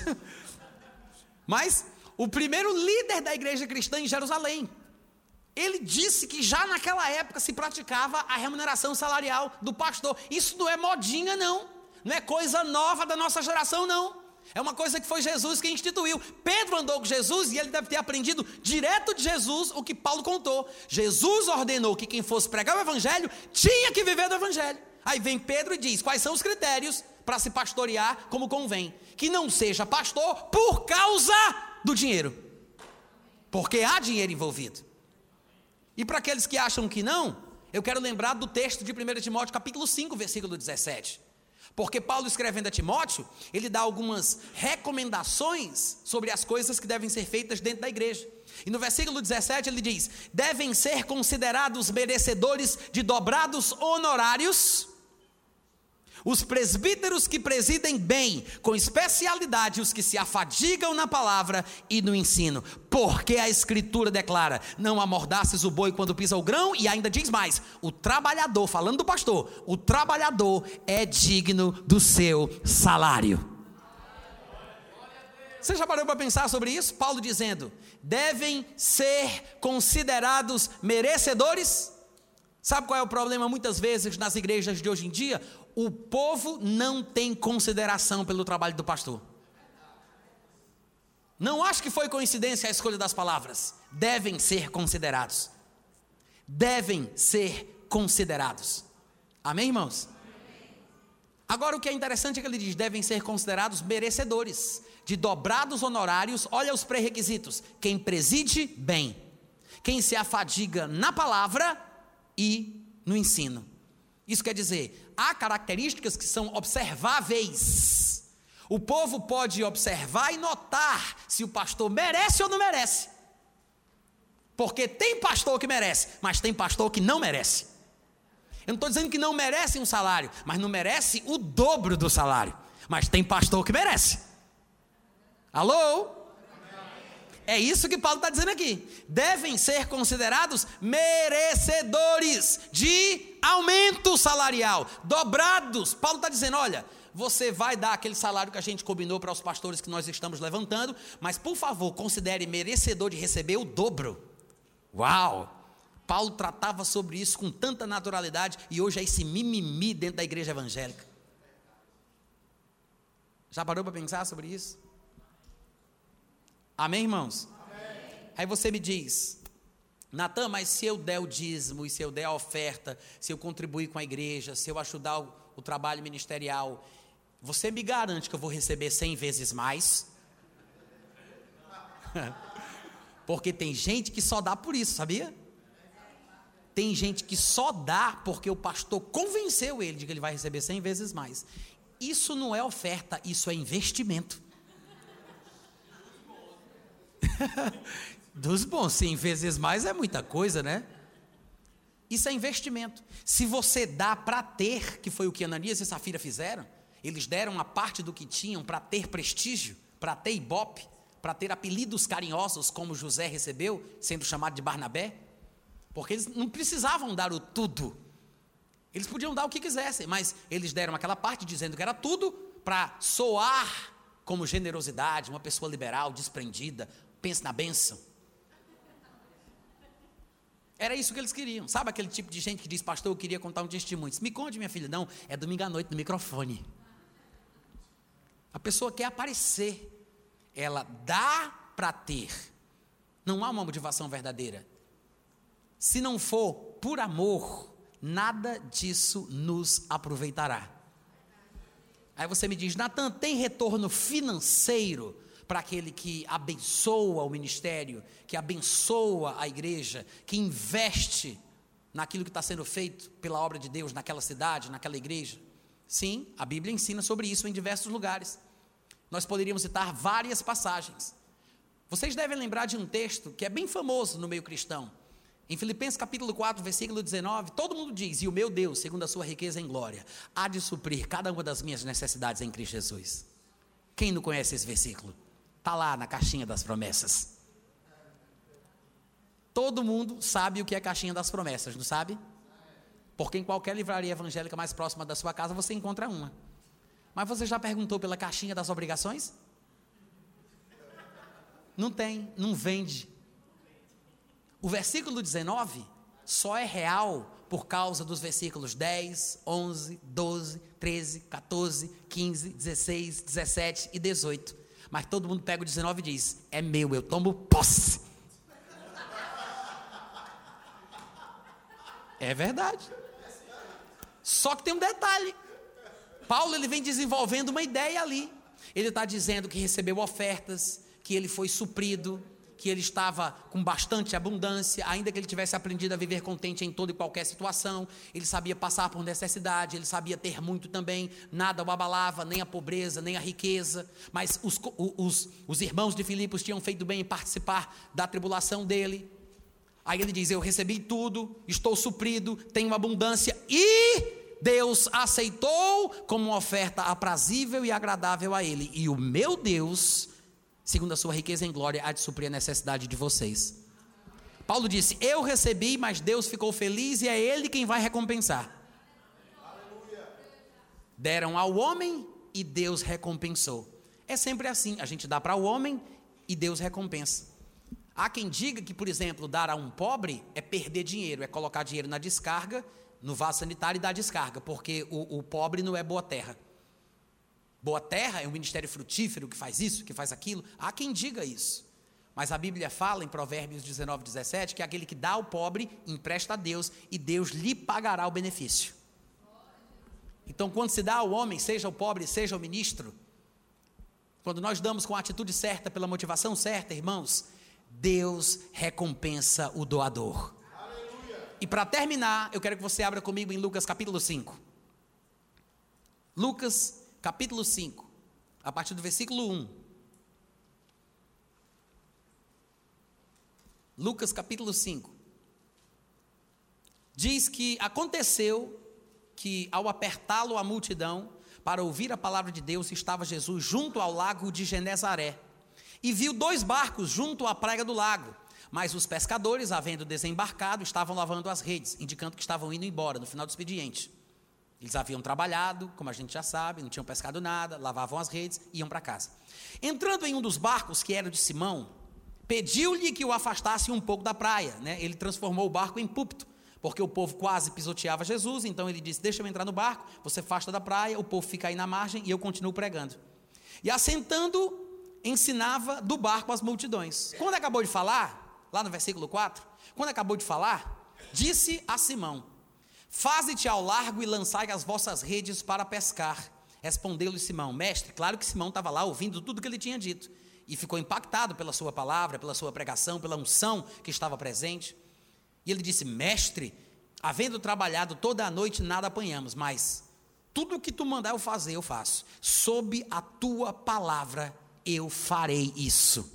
[LAUGHS] Mas o primeiro líder da igreja cristã em Jerusalém, ele disse que já naquela época se praticava a remuneração salarial do pastor. Isso não é modinha, não. Não é coisa nova da nossa geração, não. É uma coisa que foi Jesus que instituiu. Pedro andou com Jesus e ele deve ter aprendido direto de Jesus o que Paulo contou. Jesus ordenou que quem fosse pregar o evangelho tinha que viver do evangelho. Aí vem Pedro e diz: quais são os critérios para se pastorear como convém. Que não seja pastor por causa do dinheiro. Porque há dinheiro envolvido. E para aqueles que acham que não, eu quero lembrar do texto de 1 Timóteo, capítulo 5, versículo 17. Porque Paulo escrevendo a Timóteo, ele dá algumas recomendações sobre as coisas que devem ser feitas dentro da igreja. E no versículo 17 ele diz: devem ser considerados merecedores de dobrados honorários os presbíteros que presidem bem, com especialidade os que se afadigam na palavra e no ensino, porque a Escritura declara: não amordaces o boi quando pisa o grão, e ainda diz mais: o trabalhador, falando do pastor, o trabalhador é digno do seu salário. Você já parou para pensar sobre isso? Paulo dizendo: devem ser considerados merecedores. Sabe qual é o problema muitas vezes nas igrejas de hoje em dia? O povo não tem consideração pelo trabalho do pastor. Não acho que foi coincidência a escolha das palavras. Devem ser considerados. Devem ser considerados. Amém, irmãos? Agora o que é interessante é que ele diz: devem ser considerados merecedores de dobrados honorários. Olha os pré-requisitos: quem preside bem, quem se afadiga na palavra e no ensino. Isso quer dizer, há características que são observáveis. O povo pode observar e notar se o pastor merece ou não merece. Porque tem pastor que merece, mas tem pastor que não merece. Eu não estou dizendo que não merece um salário, mas não merece o dobro do salário. Mas tem pastor que merece. Alô? É isso que Paulo está dizendo aqui. Devem ser considerados merecedores de aumento salarial, dobrados. Paulo está dizendo: olha, você vai dar aquele salário que a gente combinou para os pastores que nós estamos levantando, mas por favor, considere merecedor de receber o dobro. Uau! Paulo tratava sobre isso com tanta naturalidade e hoje é esse mimimi dentro da igreja evangélica. Já parou para pensar sobre isso? Amém, irmãos? Amém. Aí você me diz, Natan, mas se eu der o dízimo, e se eu der a oferta, se eu contribuir com a igreja, se eu ajudar o, o trabalho ministerial, você me garante que eu vou receber cem vezes mais? [LAUGHS] porque tem gente que só dá por isso, sabia? Tem gente que só dá porque o pastor convenceu ele de que ele vai receber cem vezes mais. Isso não é oferta, isso é investimento. [LAUGHS] Dos bons, 100 vezes mais é muita coisa, né? Isso é investimento. Se você dá para ter, que foi o que Ananias e Safira fizeram, eles deram a parte do que tinham para ter prestígio, para ter ibope, para ter apelidos carinhosos, como José recebeu, sendo chamado de Barnabé, porque eles não precisavam dar o tudo. Eles podiam dar o que quisessem, mas eles deram aquela parte dizendo que era tudo para soar como generosidade, uma pessoa liberal, desprendida, pense na bênção. Era isso que eles queriam. Sabe aquele tipo de gente que diz, pastor, eu queria contar um testemunho. Me conte, minha filha. Não, é domingo à noite no microfone. A pessoa quer aparecer. Ela dá para ter. Não há uma motivação verdadeira. Se não for por amor, nada disso nos aproveitará. Aí você me diz, Natan, tem retorno financeiro para aquele que abençoa o ministério, que abençoa a igreja, que investe naquilo que está sendo feito pela obra de Deus naquela cidade, naquela igreja. Sim, a Bíblia ensina sobre isso em diversos lugares. Nós poderíamos citar várias passagens. Vocês devem lembrar de um texto que é bem famoso no meio cristão. Em Filipenses capítulo 4, versículo 19, todo mundo diz: E o meu Deus, segundo a sua riqueza em glória, há de suprir cada uma das minhas necessidades em Cristo Jesus. Quem não conhece esse versículo? Está lá na caixinha das promessas. Todo mundo sabe o que é caixinha das promessas, não sabe? Porque em qualquer livraria evangélica mais próxima da sua casa você encontra uma. Mas você já perguntou pela caixinha das obrigações? Não tem, não vende. O versículo 19 só é real por causa dos versículos 10, 11, 12, 13, 14, 15, 16, 17 e 18. Mas todo mundo pega o 19 e diz: É meu, eu tomo posse. É verdade. Só que tem um detalhe. Paulo ele vem desenvolvendo uma ideia ali. Ele está dizendo que recebeu ofertas, que ele foi suprido, que ele estava com bastante abundância, ainda que ele tivesse aprendido a viver contente em toda e qualquer situação, ele sabia passar por necessidade, ele sabia ter muito também, nada o abalava, nem a pobreza, nem a riqueza, mas os, os, os irmãos de Filipos tinham feito bem em participar da tribulação dele. Aí ele diz: Eu recebi tudo, estou suprido, tenho abundância e Deus aceitou como uma oferta aprazível e agradável a Ele. E o meu Deus, segundo a sua riqueza em glória, há de suprir a necessidade de vocês. Paulo disse: Eu recebi, mas Deus ficou feliz e é Ele quem vai recompensar. Deram ao homem e Deus recompensou. É sempre assim: a gente dá para o homem e Deus recompensa. Há quem diga que, por exemplo, dar a um pobre é perder dinheiro, é colocar dinheiro na descarga no vaso sanitário e dá descarga, porque o, o pobre não é boa terra. Boa terra é um ministério frutífero que faz isso, que faz aquilo. Há quem diga isso. Mas a Bíblia fala em Provérbios 19, 17 que aquele que dá ao pobre empresta a Deus e Deus lhe pagará o benefício. Então, quando se dá ao homem, seja o pobre, seja o ministro, quando nós damos com a atitude certa, pela motivação certa, irmãos, Deus recompensa o doador. E para terminar, eu quero que você abra comigo em Lucas capítulo 5. Lucas capítulo 5, a partir do versículo 1. Lucas capítulo 5. Diz que aconteceu que ao apertá-lo a multidão para ouvir a palavra de Deus, estava Jesus junto ao lago de Genezaré. E viu dois barcos junto à praia do lago mas os pescadores, havendo desembarcado, estavam lavando as redes, indicando que estavam indo embora no final do expediente. Eles haviam trabalhado, como a gente já sabe, não tinham pescado nada, lavavam as redes e iam para casa. Entrando em um dos barcos, que era de Simão, pediu-lhe que o afastasse um pouco da praia. Né? Ele transformou o barco em púlpito, porque o povo quase pisoteava Jesus, então ele disse: Deixa eu entrar no barco, você afasta da praia, o povo fica aí na margem e eu continuo pregando. E assentando, ensinava do barco as multidões. Quando acabou de falar, lá no versículo 4, quando acabou de falar, disse a Simão: Faze-te ao largo e lançai as vossas redes para pescar. Respondeu-lhe Simão: Mestre, claro que Simão estava lá ouvindo tudo que ele tinha dito e ficou impactado pela sua palavra, pela sua pregação, pela unção que estava presente. E ele disse: Mestre, havendo trabalhado toda a noite, nada apanhamos, mas tudo o que tu mandar eu fazer, eu faço. Sob a tua palavra eu farei isso.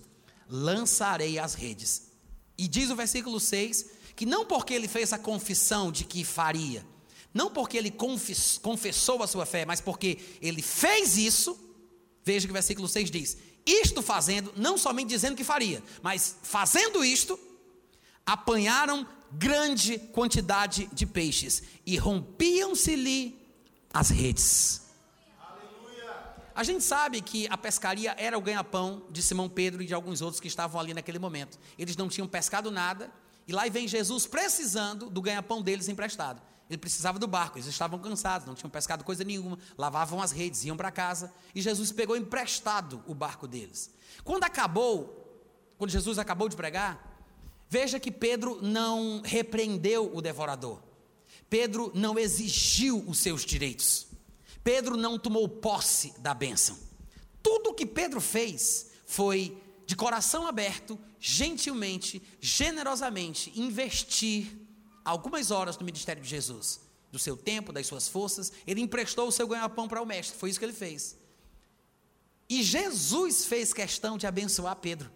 Lançarei as redes. E diz o versículo 6 que não porque ele fez a confissão de que faria, não porque ele confessou a sua fé, mas porque ele fez isso, veja que o versículo 6 diz: Isto fazendo, não somente dizendo que faria, mas fazendo isto, apanharam grande quantidade de peixes e rompiam-se-lhe as redes. A gente sabe que a pescaria era o ganha-pão de Simão Pedro e de alguns outros que estavam ali naquele momento. Eles não tinham pescado nada, e lá vem Jesus precisando do ganha-pão deles emprestado. Ele precisava do barco, eles estavam cansados, não tinham pescado coisa nenhuma, lavavam as redes, iam para casa, e Jesus pegou emprestado o barco deles. Quando acabou, quando Jesus acabou de pregar, veja que Pedro não repreendeu o devorador. Pedro não exigiu os seus direitos. Pedro não tomou posse da bênção. Tudo o que Pedro fez foi, de coração aberto, gentilmente, generosamente, investir algumas horas no ministério de Jesus, do seu tempo, das suas forças. Ele emprestou o seu ganha-pão para o mestre, foi isso que ele fez. E Jesus fez questão de abençoar Pedro.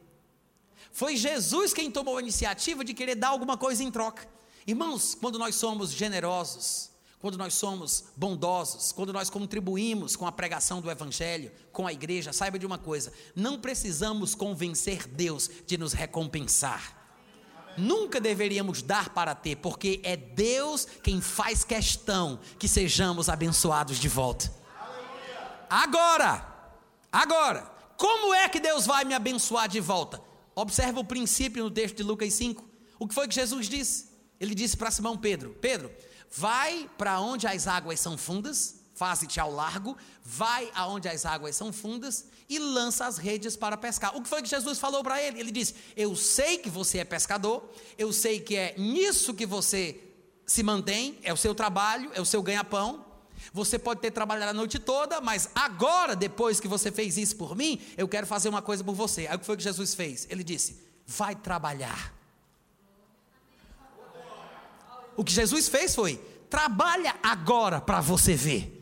Foi Jesus quem tomou a iniciativa de querer dar alguma coisa em troca. Irmãos, quando nós somos generosos, quando nós somos bondosos, quando nós contribuímos com a pregação do Evangelho, com a igreja, saiba de uma coisa: não precisamos convencer Deus de nos recompensar. Nunca deveríamos dar para ter, porque é Deus quem faz questão que sejamos abençoados de volta. Agora, agora, como é que Deus vai me abençoar de volta? Observa o princípio no texto de Lucas 5. O que foi que Jesus disse? Ele disse para Simão Pedro: Pedro, Vai para onde as águas são fundas, faze-te ao largo, vai aonde as águas são fundas e lança as redes para pescar. O que foi que Jesus falou para ele? Ele disse: Eu sei que você é pescador, eu sei que é nisso que você se mantém, é o seu trabalho, é o seu ganha-pão. Você pode ter trabalhado a noite toda, mas agora, depois que você fez isso por mim, eu quero fazer uma coisa por você. Aí o que foi que Jesus fez? Ele disse: vai trabalhar. O que Jesus fez foi: trabalha agora para você ver.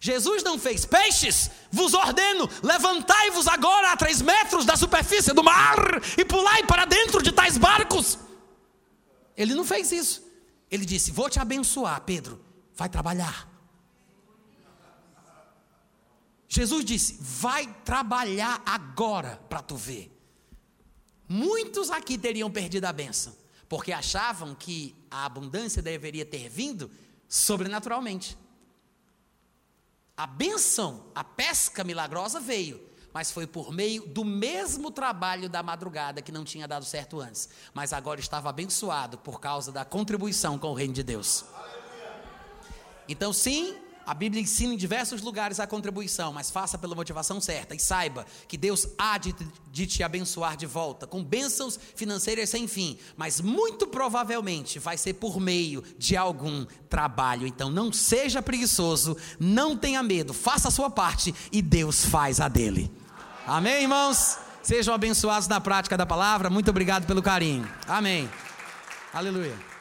Jesus não fez peixes, vos ordeno, levantai-vos agora a três metros da superfície do mar e pulai para dentro de tais barcos. Ele não fez isso. Ele disse: Vou te abençoar, Pedro, vai trabalhar. Jesus disse: Vai trabalhar agora para tu ver. Muitos aqui teriam perdido a benção, porque achavam que a abundância deveria ter vindo sobrenaturalmente. A benção, a pesca milagrosa veio, mas foi por meio do mesmo trabalho da madrugada que não tinha dado certo antes, mas agora estava abençoado por causa da contribuição com o reino de Deus. Então, sim, a Bíblia ensina em diversos lugares a contribuição, mas faça pela motivação certa e saiba que Deus há de, de, te abençoar de volta, com bênçãos financeiras sem fim, mas muito provavelmente vai ser por meio de algum trabalho. Então não seja preguiçoso, não tenha medo, faça a sua parte e Deus faz a dele. Amém, irmãos? Sejam abençoados na prática da palavra. Muito obrigado pelo carinho. Amém. Aleluia.